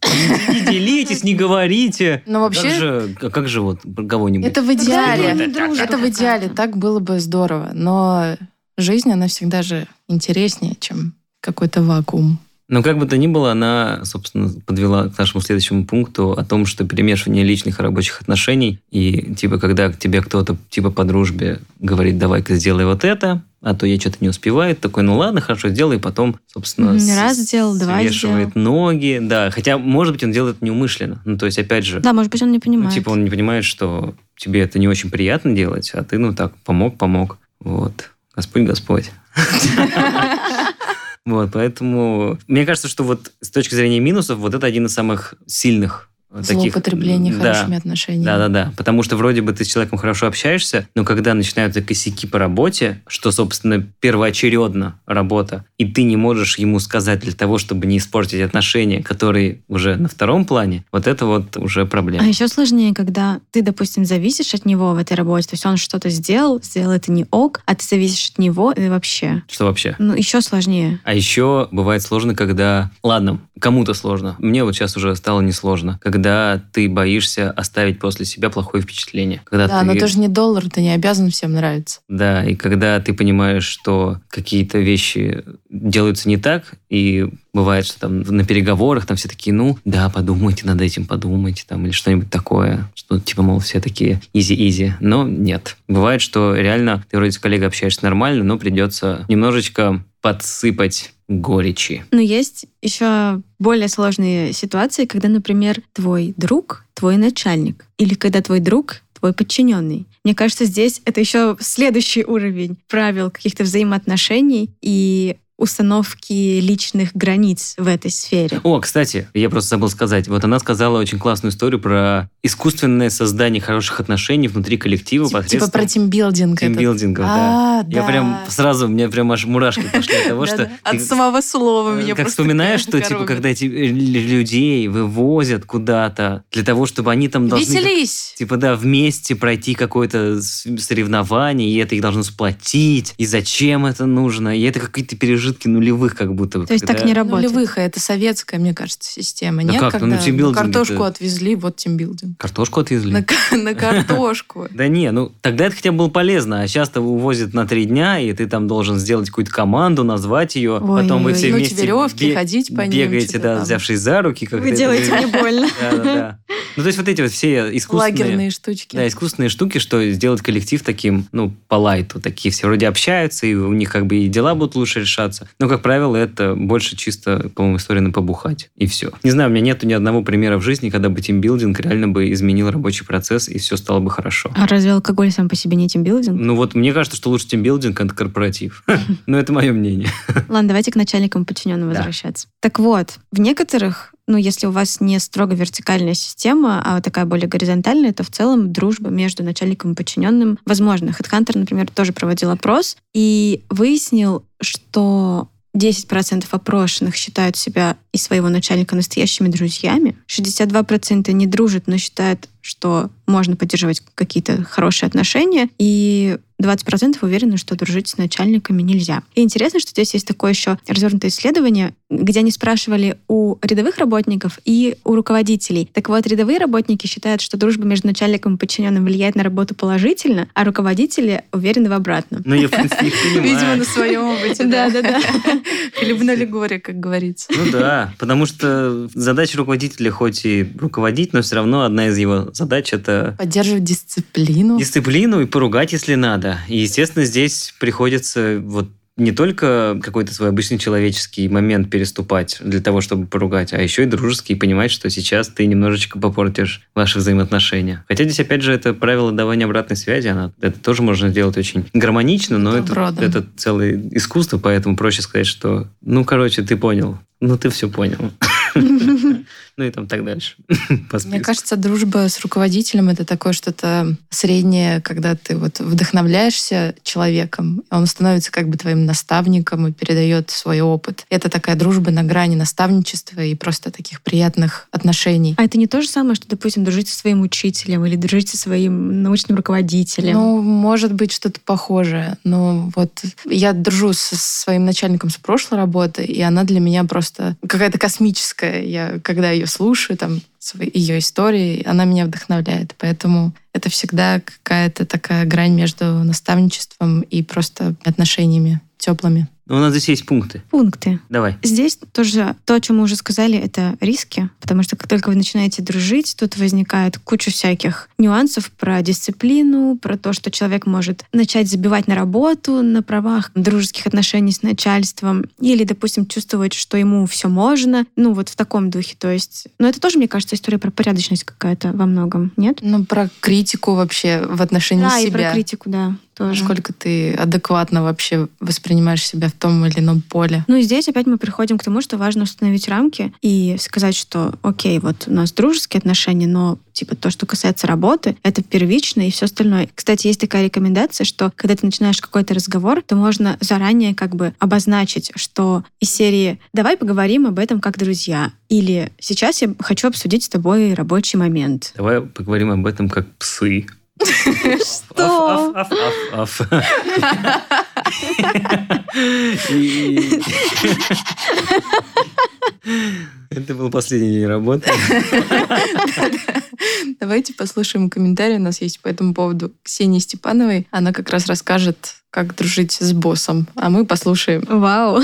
Speaker 3: Не делитесь, не говорите.
Speaker 5: Но вообще...
Speaker 3: Как же, как же вот кого-нибудь?
Speaker 5: Это в идеале. Это в идеале. Так было бы здорово. Но жизнь, она всегда же интереснее, чем какой-то вакуум.
Speaker 3: Но как бы то ни было, она, собственно, подвела к нашему следующему пункту о том, что перемешивание личных и рабочих отношений, и типа, когда к тебе кто-то типа по дружбе говорит, давай-ка сделай вот это, а то я что-то не успеваю, такой, ну ладно, хорошо, сделай, и потом, собственно,
Speaker 4: раз сделал, два
Speaker 3: свешивает
Speaker 4: сделал.
Speaker 3: ноги, да, хотя, может быть, он делает это неумышленно, ну, то есть, опять же,
Speaker 4: Да, может быть, он не понимает.
Speaker 3: ну, типа, он не понимает, что тебе это не очень приятно делать, а ты, ну, так, помог, помог, вот, Господь, Господь. Вот, поэтому мне кажется, что вот с точки зрения минусов, вот это один из самых сильных таких...
Speaker 5: Злоупотребление
Speaker 3: да,
Speaker 5: хорошими отношениями.
Speaker 3: Да, да, да. Потому что вроде бы ты с человеком хорошо общаешься, но когда начинаются косяки по работе, что, собственно, первоочередно работа, и ты не можешь ему сказать для того, чтобы не испортить отношения, которые уже на втором плане, вот это вот уже проблема.
Speaker 4: А еще сложнее, когда ты, допустим, зависишь от него в этой работе, то есть он что-то сделал, сделал это не ок, а ты зависишь от него и вообще.
Speaker 3: Что вообще?
Speaker 4: Ну, еще сложнее.
Speaker 3: А еще бывает сложно, когда... Ладно, кому-то сложно. Мне вот сейчас уже стало несложно. Когда ты боишься оставить после себя плохое впечатление. Когда
Speaker 5: Да,
Speaker 3: ты...
Speaker 5: но ты же не доллар, ты не обязан всем нравиться.
Speaker 3: Да, и когда ты понимаешь, что какие-то вещи делаются не так, и бывает, что там на переговорах там все такие, ну, да, подумайте над этим, подумайте, там, или что-нибудь такое, что типа, мол, все такие easy-easy, но нет. Бывает, что реально ты вроде с коллегой общаешься нормально, но придется немножечко подсыпать горечи.
Speaker 4: Но есть еще более сложные ситуации, когда, например, твой друг твой начальник. Или когда твой друг твой подчиненный. Мне кажется, здесь это еще следующий уровень правил каких-то взаимоотношений и установки личных границ в этой сфере.
Speaker 3: О, кстати, я просто забыл сказать. Вот она сказала очень классную историю про искусственное создание хороших отношений внутри коллектива
Speaker 5: Типа,
Speaker 3: посредством
Speaker 5: типа про тимбилдинг.
Speaker 3: тимбилдингов, да.
Speaker 5: А,
Speaker 3: Я
Speaker 5: да.
Speaker 3: прям сразу, у меня прям аж мурашки пошли от того, что...
Speaker 5: От самого слова меня
Speaker 3: как вспоминаешь, что типа когда эти э, людей вывозят куда-то для того, чтобы они там должны
Speaker 5: Веселись!
Speaker 3: типа да вместе пройти какое-то соревнование, и это их должно сплотить, и зачем это нужно, и это какие-то пережитки нулевых как будто.
Speaker 4: То есть так не работает.
Speaker 5: Нулевых, а это советская, мне кажется, система.
Speaker 3: Да
Speaker 5: Нет,
Speaker 3: как? Ну,
Speaker 5: когда
Speaker 3: на тимбилдинге-то-
Speaker 5: картошку отвезли, вот тимбилдинг.
Speaker 3: Картошку отвезли.
Speaker 5: На, на картошку.
Speaker 3: Да не, ну тогда это хотя бы было полезно, а сейчас-то увозят на три дня, и ты там должен сделать какую-то команду, назвать ее,
Speaker 4: Ой,
Speaker 3: потом вы все вместе
Speaker 5: веревки,
Speaker 3: бе-
Speaker 5: ходить по ним,
Speaker 3: бегаете, да,
Speaker 5: там.
Speaker 3: взявшись за руки. как
Speaker 4: Вы
Speaker 3: это
Speaker 4: делаете мне больно.
Speaker 3: Да, да, да. Ну, то есть вот эти вот все искусственные...
Speaker 5: Лагерные штучки.
Speaker 3: Да, искусственные штуки, что сделать коллектив таким, ну, по лайту. Такие все вроде общаются, и у них как бы и дела будут лучше решаться. Но, как правило, это больше чисто, по-моему, история на побухать. И все. Не знаю, у меня нету ни одного примера в жизни, когда бы тимбилдинг реально бы изменил рабочий процесс, и все стало бы хорошо.
Speaker 4: А разве алкоголь сам по себе не тимбилдинг?
Speaker 3: Ну вот мне кажется, что лучше тимбилдинг, это корпоратив. Но это мое мнение.
Speaker 4: Ладно, давайте к начальникам подчиненным возвращаться. Так вот, в некоторых, ну, если у вас не строго вертикальная система, а такая более горизонтальная, то в целом дружба между начальником и подчиненным возможна. HeadHunter, например, тоже проводил опрос и выяснил, что 10% опрошенных считают себя и своего начальника настоящими друзьями, 62% не дружат, но считают, что можно поддерживать какие-то хорошие отношения, и 20% уверены, что дружить с начальниками нельзя. И интересно, что здесь есть такое еще развернутое исследование, где они спрашивали у рядовых работников и у руководителей. Так вот, рядовые работники считают, что дружба между начальником и подчиненным влияет на работу положительно, а руководители уверены в обратном.
Speaker 3: Ну, я, в принципе, их
Speaker 5: Видимо,
Speaker 3: понимаю.
Speaker 5: на своем опыте.
Speaker 4: Да-да-да.
Speaker 5: Хлебнули горе, как говорится.
Speaker 3: Ну да, потому что задача руководителя хоть и руководить, но все равно одна из его задач это
Speaker 5: Поддерживать дисциплину.
Speaker 3: дисциплину и поругать, если надо. И, естественно, здесь приходится вот не только какой-то свой обычный человеческий момент переступать для того, чтобы поругать, а еще и дружеский, и понимать, что сейчас ты немножечко попортишь ваши взаимоотношения. Хотя здесь, опять же, это правило давания обратной связи, она, это тоже можно сделать очень гармонично, но это, это целое искусство, поэтому проще сказать, что, ну, короче, ты понял, ну, ты все понял. Ну и там так дальше. По
Speaker 5: Мне кажется, дружба с руководителем это такое что-то среднее, когда ты вот вдохновляешься человеком, он становится как бы твоим наставником и передает свой опыт. Это такая дружба на грани наставничества и просто таких приятных отношений.
Speaker 4: А это не то же самое, что, допустим, дружить со своим учителем или дружить со своим научным руководителем.
Speaker 5: Ну, может быть, что-то похожее. Но вот я дружу со своим начальником с прошлой работы, и она для меня просто какая-то космическая. Я, когда ее слушаю, там, ее истории, она меня вдохновляет. Поэтому это всегда какая-то такая грань между наставничеством и просто отношениями теплыми.
Speaker 3: Ну, у нас здесь есть пункты.
Speaker 4: Пункты.
Speaker 3: Давай.
Speaker 4: Здесь тоже то, о чем мы уже сказали, это риски, потому что как только вы начинаете дружить, тут возникает куча всяких нюансов про дисциплину, про то, что человек может начать забивать на работу на правах дружеских отношений с начальством, или, допустим, чувствовать, что ему все можно, ну вот в таком духе. То есть, но это тоже, мне кажется, история про порядочность какая-то во многом, нет?
Speaker 5: Ну, про критику вообще в отношении
Speaker 4: да, и
Speaker 5: себя.
Speaker 4: про критику, да, тоже.
Speaker 5: Насколько ты адекватно вообще воспринимаешь себя в том или ином поле.
Speaker 4: Ну и здесь опять мы приходим к тому, что важно установить рамки и сказать, что окей, вот у нас дружеские отношения, но типа то, что касается работы, это первично и все остальное. Кстати, есть такая рекомендация, что когда ты начинаешь какой-то разговор, то можно заранее как бы обозначить, что из серии «давай поговорим об этом как друзья» или «сейчас я хочу обсудить с тобой рабочий момент».
Speaker 3: Давай поговорим об этом как псы.
Speaker 4: Что?
Speaker 3: Аф, аф, аф, аф, Это был последний день работы.
Speaker 5: Давайте послушаем комментарий. У нас есть по этому поводу Ксении Степановой. Она как раз расскажет, как дружить с боссом. А мы послушаем.
Speaker 4: Вау!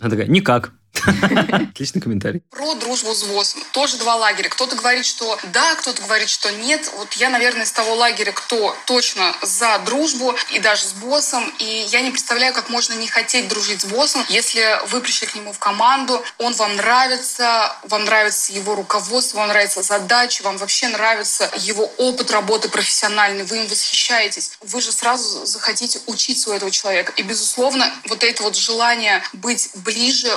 Speaker 3: Она такая, никак. Отличный комментарий.
Speaker 6: Про дружбу с боссом. Тоже два лагеря. Кто-то говорит, что да, кто-то говорит, что нет. Вот я, наверное, из того лагеря, кто точно за дружбу и даже с боссом. И я не представляю, как можно не хотеть дружить с боссом, если вы пришли к нему в команду, он вам нравится, вам нравится его руководство, вам нравится задача, вам вообще нравится его опыт работы профессиональный, вы им восхищаетесь. Вы же сразу захотите учиться у этого человека. И, безусловно, вот это вот желание быть ближе,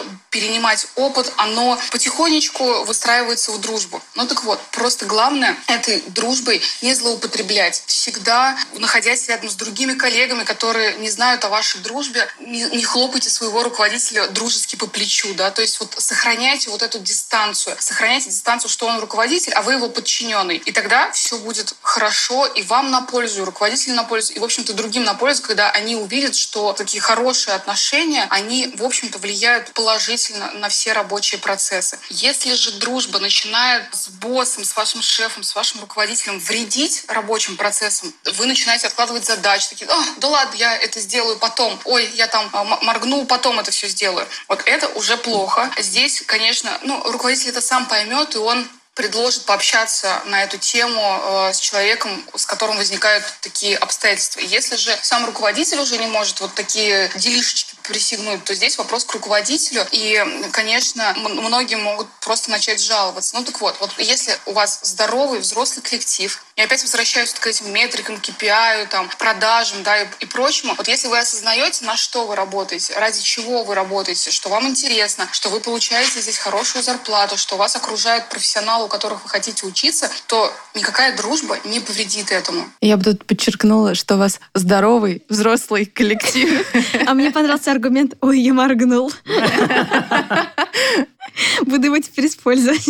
Speaker 6: перенимать опыт, оно потихонечку выстраивается в дружбу. Ну так вот, просто главное этой дружбой не злоупотреблять. Всегда, находясь рядом с другими коллегами, которые не знают о вашей дружбе, не, хлопайте своего руководителя дружески по плечу, да, то есть вот сохраняйте вот эту дистанцию, сохраняйте дистанцию, что он руководитель, а вы его подчиненный. И тогда все будет хорошо, и вам на пользу, и руководителю на пользу, и, в общем-то, другим на пользу, когда они увидят, что такие хорошие отношения, они, в общем-то, влияют положительно на все рабочие процессы. Если же дружба начинает с боссом, с вашим шефом, с вашим руководителем вредить рабочим процессам, вы начинаете откладывать задачи, такие, «А, да ладно, я это сделаю потом, ой, я там а, моргну, потом это все сделаю. Вот это уже плохо. Здесь, конечно, ну, руководитель это сам поймет, и он предложит пообщаться на эту тему э, с человеком, с которым возникают такие обстоятельства. Если же сам руководитель уже не может вот такие делишечки присягнуть, то здесь вопрос к руководителю. И, конечно, многие могут просто начать жаловаться. Ну так вот, вот если у вас здоровый взрослый коллектив, и опять возвращаюсь к этим метрикам, KPI, там, продажам, да, и, и прочему. Вот если вы осознаете, на что вы работаете, ради чего вы работаете, что вам интересно, что вы получаете здесь хорошую зарплату, что вас окружают профессионалы, у которых вы хотите учиться, то никакая дружба не повредит этому.
Speaker 5: Я бы тут подчеркнула, что у вас здоровый взрослый коллектив.
Speaker 4: А мне понравился аргумент «Ой, я моргнул». Буду его теперь использовать.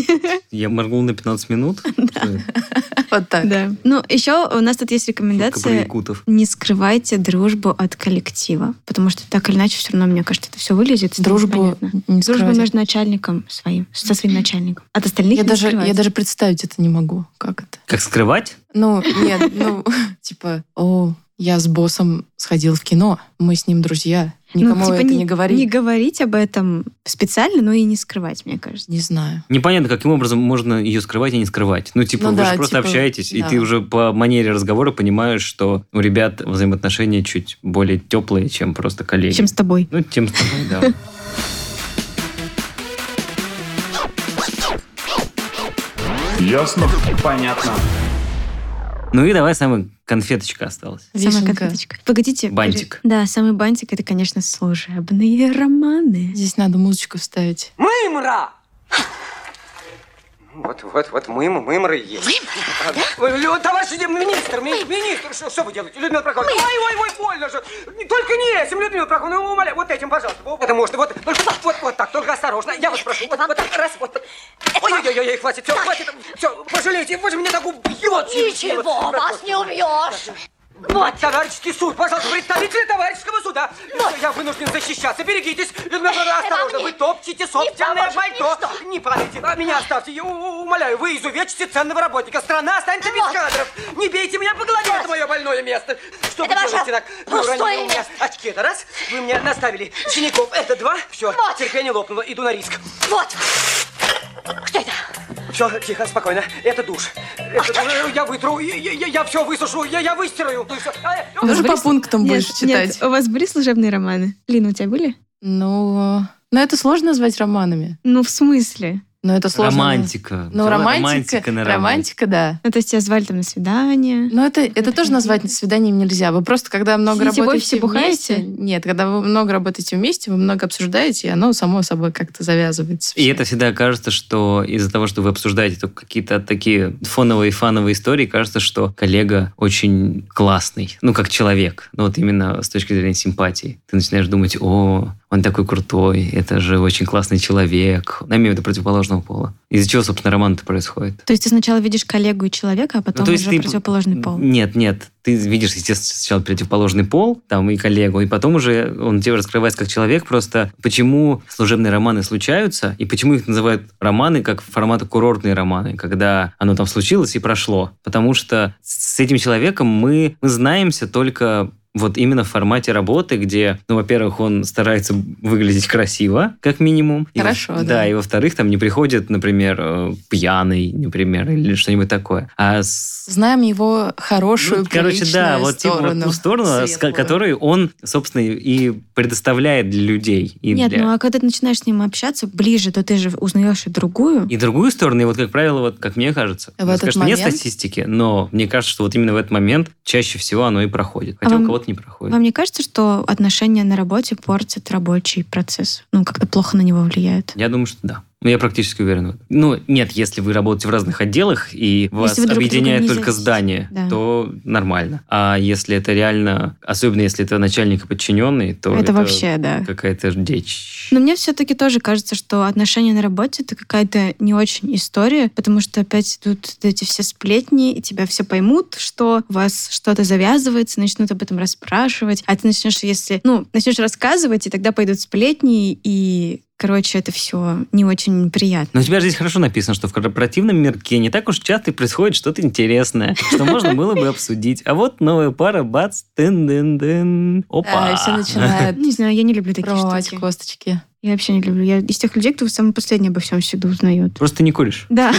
Speaker 3: Я моргнул на 15 минут.
Speaker 5: Вот так.
Speaker 4: Да. Ну, еще у нас тут есть рекомендация. Не скрывайте дружбу от коллектива. Потому что так или иначе, все равно, мне кажется, это все вылезет.
Speaker 5: Дружбу
Speaker 4: не Дружба между начальником своим, со своим начальником. От остальных
Speaker 5: я даже, Я даже представить это не могу. Как это?
Speaker 3: Как скрывать?
Speaker 5: Ну, нет, ну, типа, о, я с боссом сходил в кино, мы с ним друзья. Никому ну, типа это не, не говорить.
Speaker 4: Не говорить об этом специально, но и не скрывать, мне кажется.
Speaker 5: Не знаю.
Speaker 3: Непонятно, каким образом можно ее скрывать и не скрывать. Ну, типа, ну, вы да, же просто типа, общаетесь, да. и ты уже по манере разговора понимаешь, что у ребят взаимоотношения чуть более теплые, чем просто коллеги.
Speaker 4: Чем с тобой.
Speaker 3: Ну, чем с тобой, да.
Speaker 2: Ясно? Понятно.
Speaker 3: Ну и давай самая конфеточка осталась.
Speaker 4: Самая конфеточка. Погодите.
Speaker 3: Бантик.
Speaker 4: Да, самый бантик это, конечно, служебные романы.
Speaker 5: Здесь надо музычку вставить.
Speaker 1: Мымра! Вот, вот, вот, мым, мымры есть. Мымры, да? Товарищ министр, ми, министр, что, что вы делаете? Людмила Прокофьевна, ой, ой, ой, больно же. Только не этим, Людмила Прокофьевна, умоляю, вот этим, пожалуйста. Это можно, вот, вот, вот, вот так, только осторожно. Я вас прошу, вот, вот так, раз, вот. Ой-ой-ой, хватит, все, хватит, все, пожалейте, вы же меня так убьете.
Speaker 7: Ничего, вас не убьешь.
Speaker 1: Вот. Товарищеский суд, пожалуйста, представители товарищеского суда. Вот. Я вынужден защищаться. Берегитесь. Людмила Ивановна, осторожно. Вы топчете собственное пальто. Не падайте. А меня оставьте. Я умоляю, вы изувечите ценного работника. Страна останется вот. без кадров. Не бейте меня по голове. Вот. Это мое больное место. Что это вы делаете так? Вы уронили у меня очки. Это раз. Вы мне наставили синяков. Это два. Все. Вот. Терпение лопнуло. Иду на риск.
Speaker 7: Вот. Что это?
Speaker 1: Все, тихо, спокойно. Это душ. Это, я вытру, я, я, я все высушу, я, я выстираю. Ну, все.
Speaker 5: А, Даже по пунктам
Speaker 4: нет,
Speaker 5: будешь читать.
Speaker 4: Нет, у вас были служебные романы? Лина, у тебя были?
Speaker 5: Ну, ну это сложно назвать романами.
Speaker 4: Ну, в смысле?
Speaker 5: Но это сложно.
Speaker 3: Романтика.
Speaker 5: Ну, романтика, романтика, на романтика, да.
Speaker 4: Ну, то есть тебя звали там на свидание.
Speaker 5: Ну, это, это тоже назвать свиданием нельзя. Вы просто, когда много Сидите работаете вместе... Бухаете? Нет, когда вы много работаете вместе, вы много обсуждаете, и оно само собой как-то завязывается.
Speaker 3: И это всегда кажется, что из-за того, что вы обсуждаете какие-то такие фоновые, фановые истории, кажется, что коллега очень классный. Ну, как человек. Ну, вот именно с точки зрения симпатии. Ты начинаешь думать, о, он такой крутой, это же очень классный человек. Я имею в виду противоположного пола. Из-за чего, собственно, роман-то происходит?
Speaker 4: То есть ты сначала видишь коллегу и человека, а потом ну, уже ты... противоположный пол?
Speaker 3: Нет, нет. Ты видишь, естественно, сначала противоположный пол, там, и коллегу, и потом уже он тебе раскрывается как человек. Просто почему служебные романы случаются, и почему их называют романы как формата курортные романы, когда оно там случилось и прошло. Потому что с этим человеком мы, мы знаемся только вот именно в формате работы, где, ну, во-первых, он старается выглядеть красиво, как минимум. И
Speaker 5: Хорошо, да.
Speaker 3: Да, и во-вторых, там не приходит, например, э, пьяный, например, или что-нибудь такое. А с
Speaker 5: Знаем его хорошую,
Speaker 3: ну, короче, да, вот типа вот
Speaker 5: сторону,
Speaker 3: ту сторону, с
Speaker 5: светлую.
Speaker 3: которую он, собственно, и предоставляет для людей. И,
Speaker 4: Нет,
Speaker 3: для-
Speaker 4: ну а когда ты начинаешь с ним общаться ближе, то ты же узнаешь и другую.
Speaker 3: и другую сторону, и вот, как правило, вот как мне кажется,
Speaker 5: В этот
Speaker 3: конечно, нет
Speaker 5: момент-
Speaker 3: статистики, но мне кажется, что вот именно в этот момент чаще всего оно и проходит. Хотя
Speaker 4: А
Speaker 3: у кого-то не проходит.
Speaker 4: Вам не кажется, что отношения на работе портят рабочий процесс? Ну, как-то плохо на него влияет?
Speaker 3: Я думаю, что да. Ну, я практически уверен. Ну, нет, если вы работаете в разных отделах и вас объединяет только
Speaker 4: зависите.
Speaker 3: здание,
Speaker 4: Да.
Speaker 3: то нормально. А если это реально, особенно если это начальник и подчиненный, то
Speaker 4: это, вообще, да.
Speaker 3: какая-то дичь.
Speaker 4: Но мне все-таки тоже кажется, что отношения на работе это какая-то не очень история, потому что опять идут эти все сплетни, и тебя все поймут, что у вас что-то завязывается, начнут об этом расспрашивать, а ты начнешь, если, ну, начнешь рассказывать, и тогда пойдут сплетни, и Короче, это все не очень приятно.
Speaker 3: Но у тебя же здесь хорошо написано, что в корпоративном мирке не так уж часто и происходит что-то интересное, что можно было бы обсудить. А вот новая пара, бац, дын-дын-дын, опа.
Speaker 5: Да, все начинают
Speaker 4: Не знаю, я не люблю такие штуки.
Speaker 5: косточки.
Speaker 4: Я вообще не люблю. Я из тех людей, кто самый последний обо всем всегда узнает.
Speaker 3: Просто ты не куришь.
Speaker 4: Да.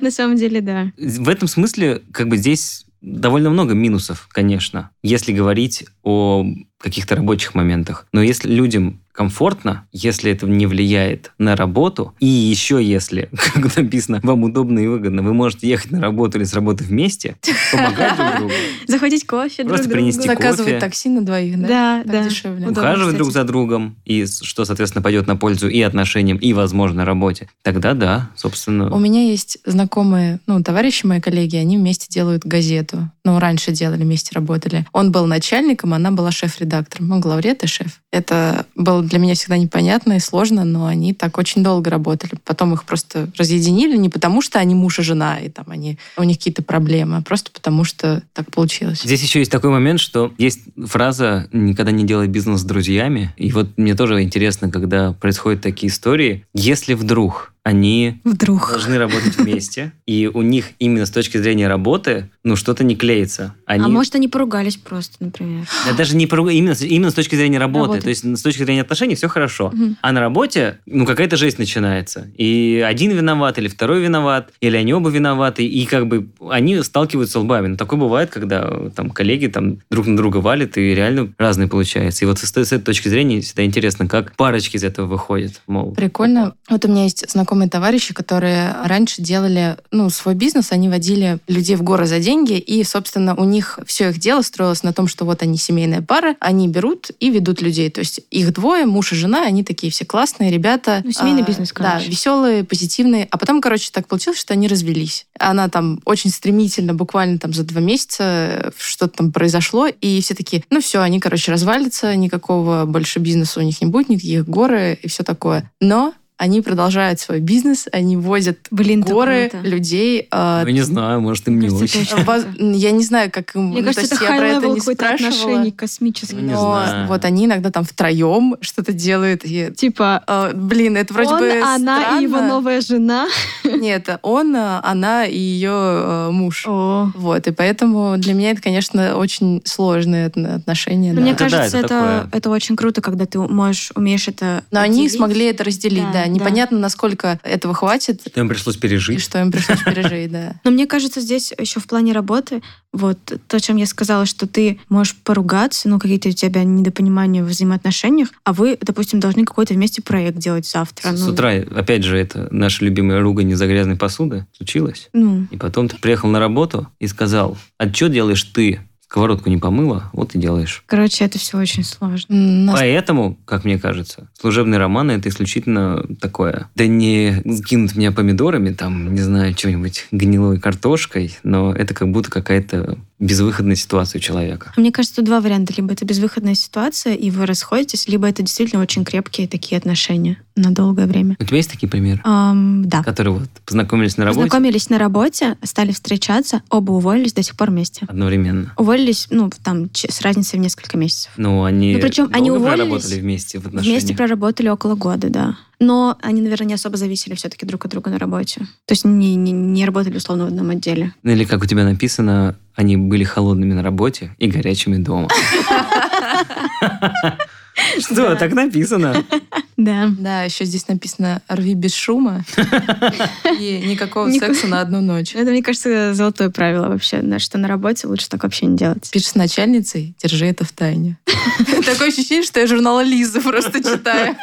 Speaker 4: на самом деле, да.
Speaker 3: В этом смысле, как бы здесь довольно много минусов, конечно, если говорить о каких-то рабочих моментах. Но если людям комфортно, если это не влияет на работу, и еще если, как написано, вам удобно и выгодно, вы можете ехать на работу или с работы вместе, помогать друг другу,
Speaker 4: Захватить кофе друг
Speaker 3: Просто
Speaker 4: другу.
Speaker 3: принести
Speaker 5: Заказывать
Speaker 3: кофе.
Speaker 5: такси на двоих, да?
Speaker 4: Да, да.
Speaker 5: дешевле.
Speaker 4: Удобно,
Speaker 3: ухаживать друг за другом, и что, соответственно, пойдет на пользу и отношениям, и, возможно, работе, тогда да, собственно...
Speaker 5: У меня есть знакомые, ну, товарищи мои коллеги, они вместе делают газету. Ну, раньше делали, вместе работали. Он был начальником, она была шеф-редактором. Он главред и шеф. Это было для меня всегда непонятно и сложно, но они так очень долго работали. Потом их просто разъединили не потому, что они муж и жена, и там они, у них какие-то проблемы, а просто потому, что так получилось.
Speaker 3: Здесь еще есть такой момент, что есть фраза «никогда не делай бизнес с друзьями». И вот мне тоже интересно, когда происходят такие истории, если вдруг они
Speaker 4: Вдруг.
Speaker 3: должны работать вместе, и у них именно с точки зрения работы, ну, что-то не клеится. Они...
Speaker 4: А может, они поругались просто, например.
Speaker 3: Да даже не про... именно, с- именно с точки зрения работы.
Speaker 4: Работы.
Speaker 3: То есть с точки зрения отношений все хорошо.
Speaker 4: Мгм.
Speaker 3: А на работе, ну, какая-то жесть начинается. И один виноват, или второй виноват, или они оба виноваты, и как бы они сталкиваются лбами. Ну, такое бывает, когда там коллеги там друг на друга валят, и реально разные получается. И вот с, с этой точки зрения всегда интересно, как парочки из этого выходят. Мол,
Speaker 5: Прикольно. Вот у меня есть знакомые товарищи, которые раньше делали, ну, свой бизнес, они водили людей в горы за деньги, и, собственно, у них все их дело строилось на том, что вот они семейная пара, они берут и ведут людей. То есть их двое, муж и жена, они такие все классные ребята.
Speaker 4: Ну, семейный
Speaker 5: А,
Speaker 4: бизнес,
Speaker 5: Да,
Speaker 4: короче.
Speaker 5: веселые, позитивные. А потом, короче, так получилось, что они развелись. Она там очень стремительно, буквально там за два месяца э, что-то там произошло, и все такие, ну все, они, короче, развалятся, никакого больше бизнеса у них не будет, никаких горы и все такое. Но они продолжают свой бизнес, они возят
Speaker 4: Блин,
Speaker 5: горы
Speaker 4: круто.
Speaker 5: людей. а,
Speaker 3: ну, не знаю, может, им не
Speaker 4: Кажется,
Speaker 3: очень.
Speaker 5: Я не знаю, как им...
Speaker 4: Мне
Speaker 5: ну,
Speaker 4: кажется,
Speaker 5: то
Speaker 4: это
Speaker 5: я про это не спрашивала.
Speaker 4: отношений космических.
Speaker 3: Ну, не
Speaker 5: Но
Speaker 3: знаю.
Speaker 5: вот они иногда там втроем что-то делают. и,
Speaker 4: Типа,
Speaker 5: а, блин, это вроде
Speaker 4: он,
Speaker 5: бы
Speaker 4: она и его
Speaker 5: странно.
Speaker 4: новая жена.
Speaker 5: Нет, он, а, она и ее э, муж.
Speaker 4: О.
Speaker 5: Вот, и поэтому для меня это, конечно, очень сложные отно- отношения.
Speaker 4: Но
Speaker 5: да.
Speaker 4: мне
Speaker 3: Это да,
Speaker 4: кажется,
Speaker 3: это
Speaker 4: это,
Speaker 3: такое.
Speaker 4: это очень круто, когда ты можешь, умеешь это
Speaker 5: Но они смогли это разделить,
Speaker 4: Да,
Speaker 5: да.
Speaker 4: да.
Speaker 5: Непонятно, насколько этого хватит
Speaker 3: Им пришлось
Speaker 5: и
Speaker 3: пережить.
Speaker 5: что им пришлось пережить, да.
Speaker 4: Но мне кажется, здесь еще в плане работы, вот то, о чем я сказала, что ты можешь поругаться, ну, какие-то у тебя недопонимания в взаимоотношениях, а вы, допустим, должны какой-то вместе проект делать завтра.
Speaker 3: С
Speaker 4: ну,
Speaker 3: утра, опять же, это наша любимая ругань из-за грязной посуды случилась.
Speaker 4: Ну,
Speaker 3: И потом ты приехал на работу и сказал, а что делаешь ты? Сковородку не помыла, вот и делаешь.
Speaker 4: короче, это все очень сложно.
Speaker 5: Нас-
Speaker 3: Поэтому, как мне кажется, служебные романы это исключительно такое. Да не кинут меня помидорами, там, не знаю, чем-нибудь гнилой картошкой, но это как будто какая-то безвыходная ситуация у человека.
Speaker 4: Мне кажется, тут два варианта. Либо это безвыходная ситуация, и вы расходитесь, либо это действительно очень крепкие такие отношения на долгое время.
Speaker 3: У тебя есть такие примеры?
Speaker 4: Ам, да.
Speaker 3: Которые вот познакомились на работе
Speaker 4: Познакомились на работе, стали встречаться, оба уволились до сих пор вместе.
Speaker 3: одновременно.
Speaker 4: Уволились, ну, там, с разницей в несколько месяцев.
Speaker 3: Ну, они
Speaker 4: Ну, причем они уволились,
Speaker 3: проработали вместе в отношениях.
Speaker 4: Вместе проработали около года, да. Но они, наверное, не особо зависели все-таки друг от друга на работе. То есть не, не, не работали условно в одном отделе.
Speaker 3: Ну, Или как у тебя написано, они были холодными на работе и горячими дома. Что, так написано?
Speaker 4: Да.
Speaker 5: Да, еще здесь написано «рви без шума» и никакого
Speaker 4: Никак-
Speaker 5: секса на одну ночь.
Speaker 4: Это, мне кажется, золотое правило вообще, что на работе лучше так вообще не делать.
Speaker 5: Пишешь с начальницей, держи это в тайне. Такое ощущение, что я журнал Лизы просто читаю.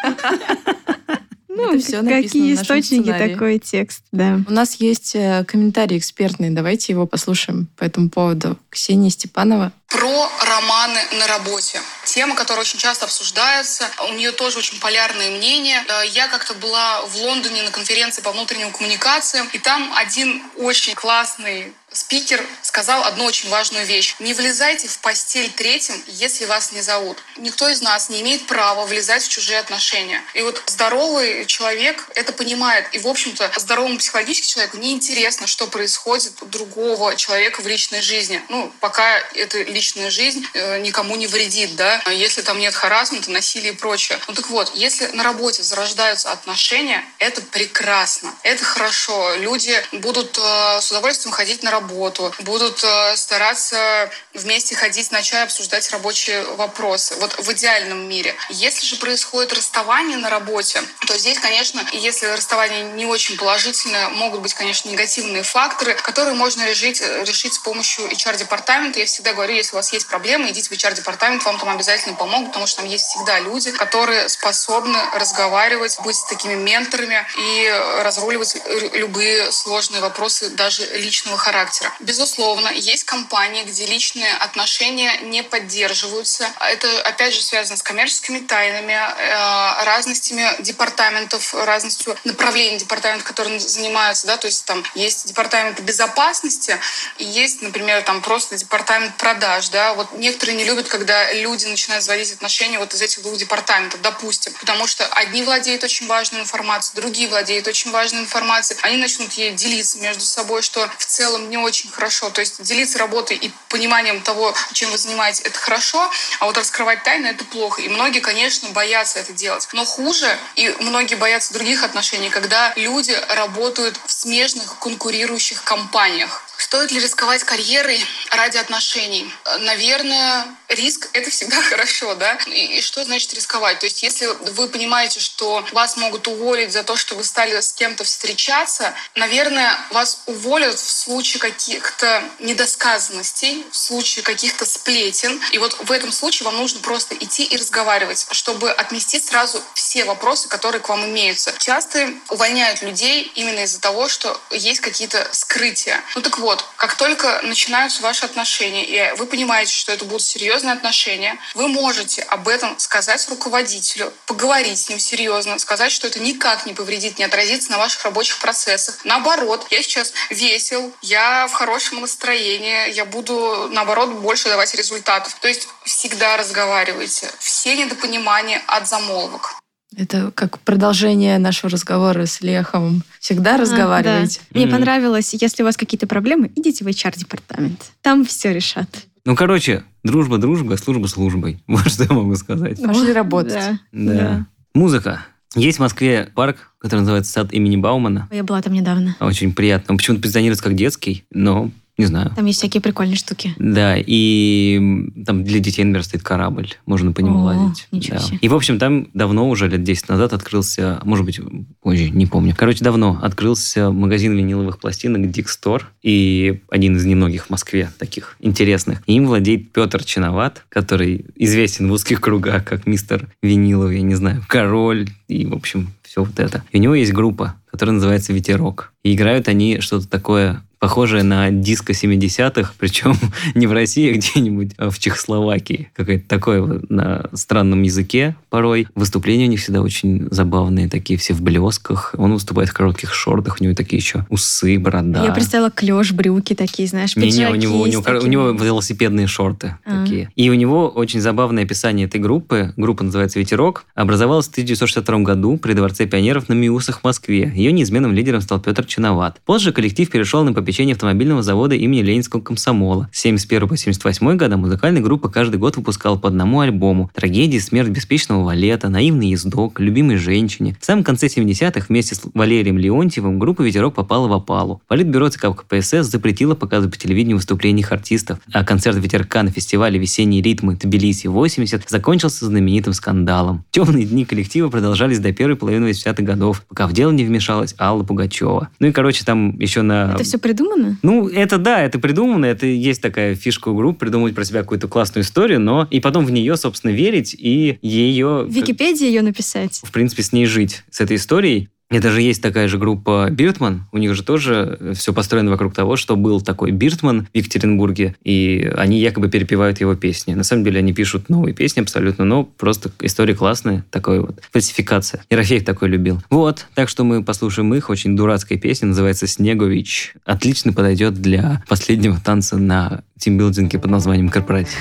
Speaker 4: Ну,
Speaker 5: Это написано
Speaker 4: какие
Speaker 5: нашем
Speaker 4: источники,
Speaker 5: сценарии.
Speaker 4: такой текст, да.
Speaker 5: У нас есть э, комментарий экспертный, давайте его послушаем по этому поводу. Ксения Степанова.
Speaker 6: Про романы на работе. Тема, которая очень часто обсуждается. У нее тоже очень полярные мнения. Э, Я как-то была в Лондоне на конференции по внутренним коммуникациям, и там один очень классный спикер сказал одну очень важную вещь. Не влезайте в постель третьим, если вас не зовут. Никто из нас не имеет права влезать в чужие отношения. И вот здоровый человек это понимает. И, в общем-то, здоровому психологически человеку неинтересно, что происходит у другого человека в личной жизни. Ну, пока эта личная жизнь э, никому не вредит, да. Если там нет харасмента, насилия и прочее. Ну так вот, если на работе зарождаются отношения, это прекрасно. Это хорошо. Люди будут э, с удовольствием ходить на работу, будут э, стараться вместе ходить на чай, обсуждать рабочие вопросы. Вот в идеальном мире. Если же происходит расставание на работе, то здесь, конечно, если расставание не очень положительное, могут быть, конечно, негативные факторы, которые можно решить, решить с помощью HR-департамента. Я всегда говорю, если у вас есть проблемы, идите в HR-департамент, вам там обязательно помогут, потому что там есть всегда люди, которые способны разговаривать, быть такими менторами и разруливать любые сложные вопросы даже личного характера. Безусловно, есть компании, где личные отношения не поддерживаются. Это, опять же, связано с коммерческими тайнами, э, разностями департаментов, разностью направлений департаментов, которые занимаются, да, то есть там есть департамент безопасности и есть, например, там просто департамент продаж, да, вот некоторые не любят, когда люди начинают заводить отношения вот из этих двух департаментов, допустим, потому что одни владеют очень важной информацией, другие владеют очень важной информацией, они начнут ей делиться между собой, что в целом не очень хорошо, то есть делиться работой и пониманием того, чем вы занимаетесь, это хорошо, а вот раскрывать тайны это плохо, и многие, конечно, боятся это делать, но хуже, и многие боятся других отношений, когда люди работают в смежных конкурирующих компаниях. Стоит ли рисковать карьерой ради отношений? Наверное, риск — это всегда хорошо, да? И, и что значит рисковать? То есть если вы понимаете, что вас могут уволить за то, что вы стали с кем-то встречаться, наверное, вас уволят в случае каких-то недосказанностей, в случае каких-то сплетен. И вот в этом случае вам нужно просто идти и разговаривать, чтобы отмести сразу все вопросы, которые к вам имеются. Часто увольняют людей именно из-за того, что есть какие-то скрытия. Ну так вот, как только начинаются ваши отношения, и вы понимаете, что это будут серьезные отношения, вы можете об этом сказать руководителю, поговорить с ним серьезно, сказать, что это никак не повредит, не отразится на ваших рабочих процессах. Наоборот, я сейчас весел, я в хорошем настроении, я буду, наоборот, больше давать результатов. То есть всегда разговаривайте. Все недопонимания от замолвок.
Speaker 5: Это как продолжение нашего разговора с Лехом. Всегда разговаривайте.
Speaker 4: А, да. Мне
Speaker 3: Мгм.
Speaker 4: понравилось, если у вас какие-то проблемы, идите в HR-департамент. Там все решат.
Speaker 3: Ну, короче, дружба, дружба, служба службой. Вот что я могу сказать.
Speaker 5: Пошли работать.
Speaker 4: Да.
Speaker 3: Да. Музыка. Есть в Москве парк, который называется сад имени Баумана.
Speaker 4: Я была там недавно.
Speaker 3: Очень приятно. Он почему-то позиционируется как детский, но не знаю.
Speaker 4: Там есть всякие прикольные штуки.
Speaker 3: Да, и там для детей, например, стоит корабль, можно по нему
Speaker 4: О,
Speaker 3: лазить.
Speaker 4: ничего
Speaker 3: Да.
Speaker 4: себе.
Speaker 3: И, в общем, там давно, уже лет 10 назад, открылся, может быть, позже, не помню. Короче, давно открылся магазин виниловых пластинок Dick Store, и один из немногих в Москве таких интересных. И им владеет Петр Чиноват, который известен в узких кругах как мистер виниловый, я не знаю, король, и, в общем, все вот это. И у него есть группа, которая называется «Ветерок». И играют они что-то такое похожее на диско 70-х, причем не в России, а где-нибудь а в Чехословакии. Какое-то такое вот на странном языке порой. Выступления у них всегда очень забавные, такие все в блесках. Он выступает в коротких шортах, у него такие еще усы, борода.
Speaker 4: Я представила клеш, брюки такие, знаешь,
Speaker 3: Не, не,
Speaker 4: пиджаки
Speaker 3: у него, у, него, у него велосипедные шорты
Speaker 4: А.
Speaker 3: такие. И у него очень забавное описание этой группы. Группа называется «Ветерок». Образовалась в 1962 году при Дворце пионеров на Миусах в Москве. Ее неизменным лидером стал Петр Чиноват. Позже коллектив перешел на попечение попечении автомобильного завода имени Ленинского комсомола. С 71 по 78 года музыкальная группа каждый год выпускала по одному альбому. Трагедии, смерть беспечного валета, наивный ездок, любимой женщине. В самом конце 70-х вместе с Валерием Леонтьевым группа «Ветерок» попала в опалу. Политбюро ЦК КПСС запретило показывать по телевидению выступления их артистов, а концерт «Ветерка» на фестивале «Весенние ритмы» Тбилиси-80 закончился знаменитым скандалом. Темные дни коллектива продолжались до первой половины 80-х годов, пока в дело не вмешалась Алла Пугачева. Ну и, короче, там еще на...
Speaker 4: Это все придумано?
Speaker 3: Ну, это да, это придумано, это есть такая фишка у групп, придумывать про себя какую-то классную историю, но и потом в нее, собственно, верить и ее...
Speaker 4: В Википедии ее написать.
Speaker 3: В принципе, с ней жить, с этой историей. Это же есть такая же группа Биртман. У них же тоже все построено вокруг того, что был такой Биртман в Екатеринбурге, и они якобы перепевают его песни. На самом деле они пишут новые песни абсолютно, но просто история классная, такой вот фальсификация. Ерофеев такой любил. Вот, так что мы послушаем их, очень дурацкая песня, называется «Снегович». Отлично подойдет для последнего танца на тимбилдинге под названием «Корпоратив».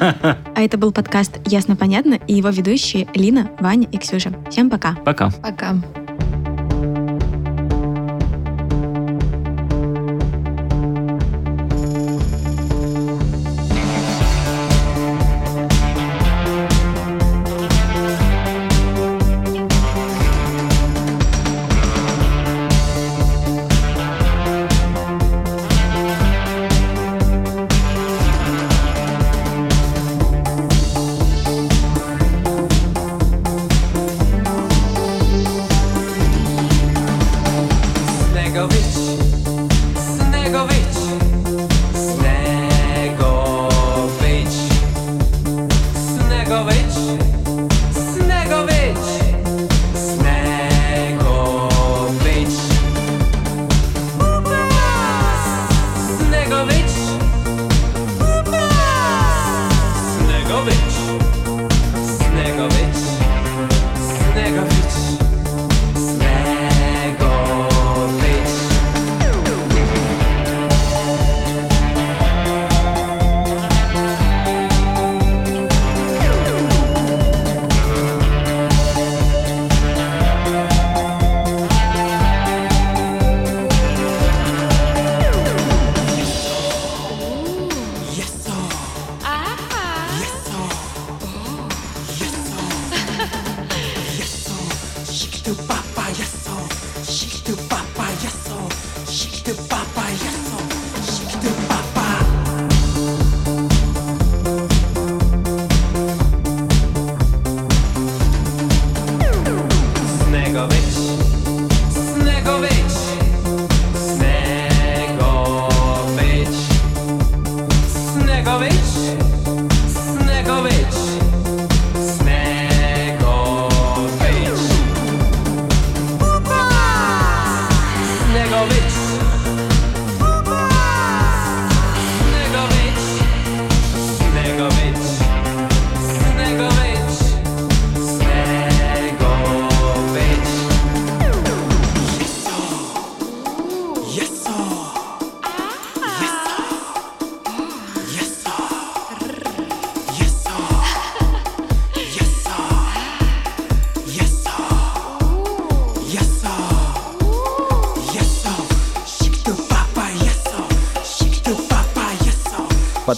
Speaker 4: А это был подкаст «Ясно-понятно» и его ведущие Лина, Ваня и Ксюша. Всем пока.
Speaker 3: Пока.
Speaker 8: Пока.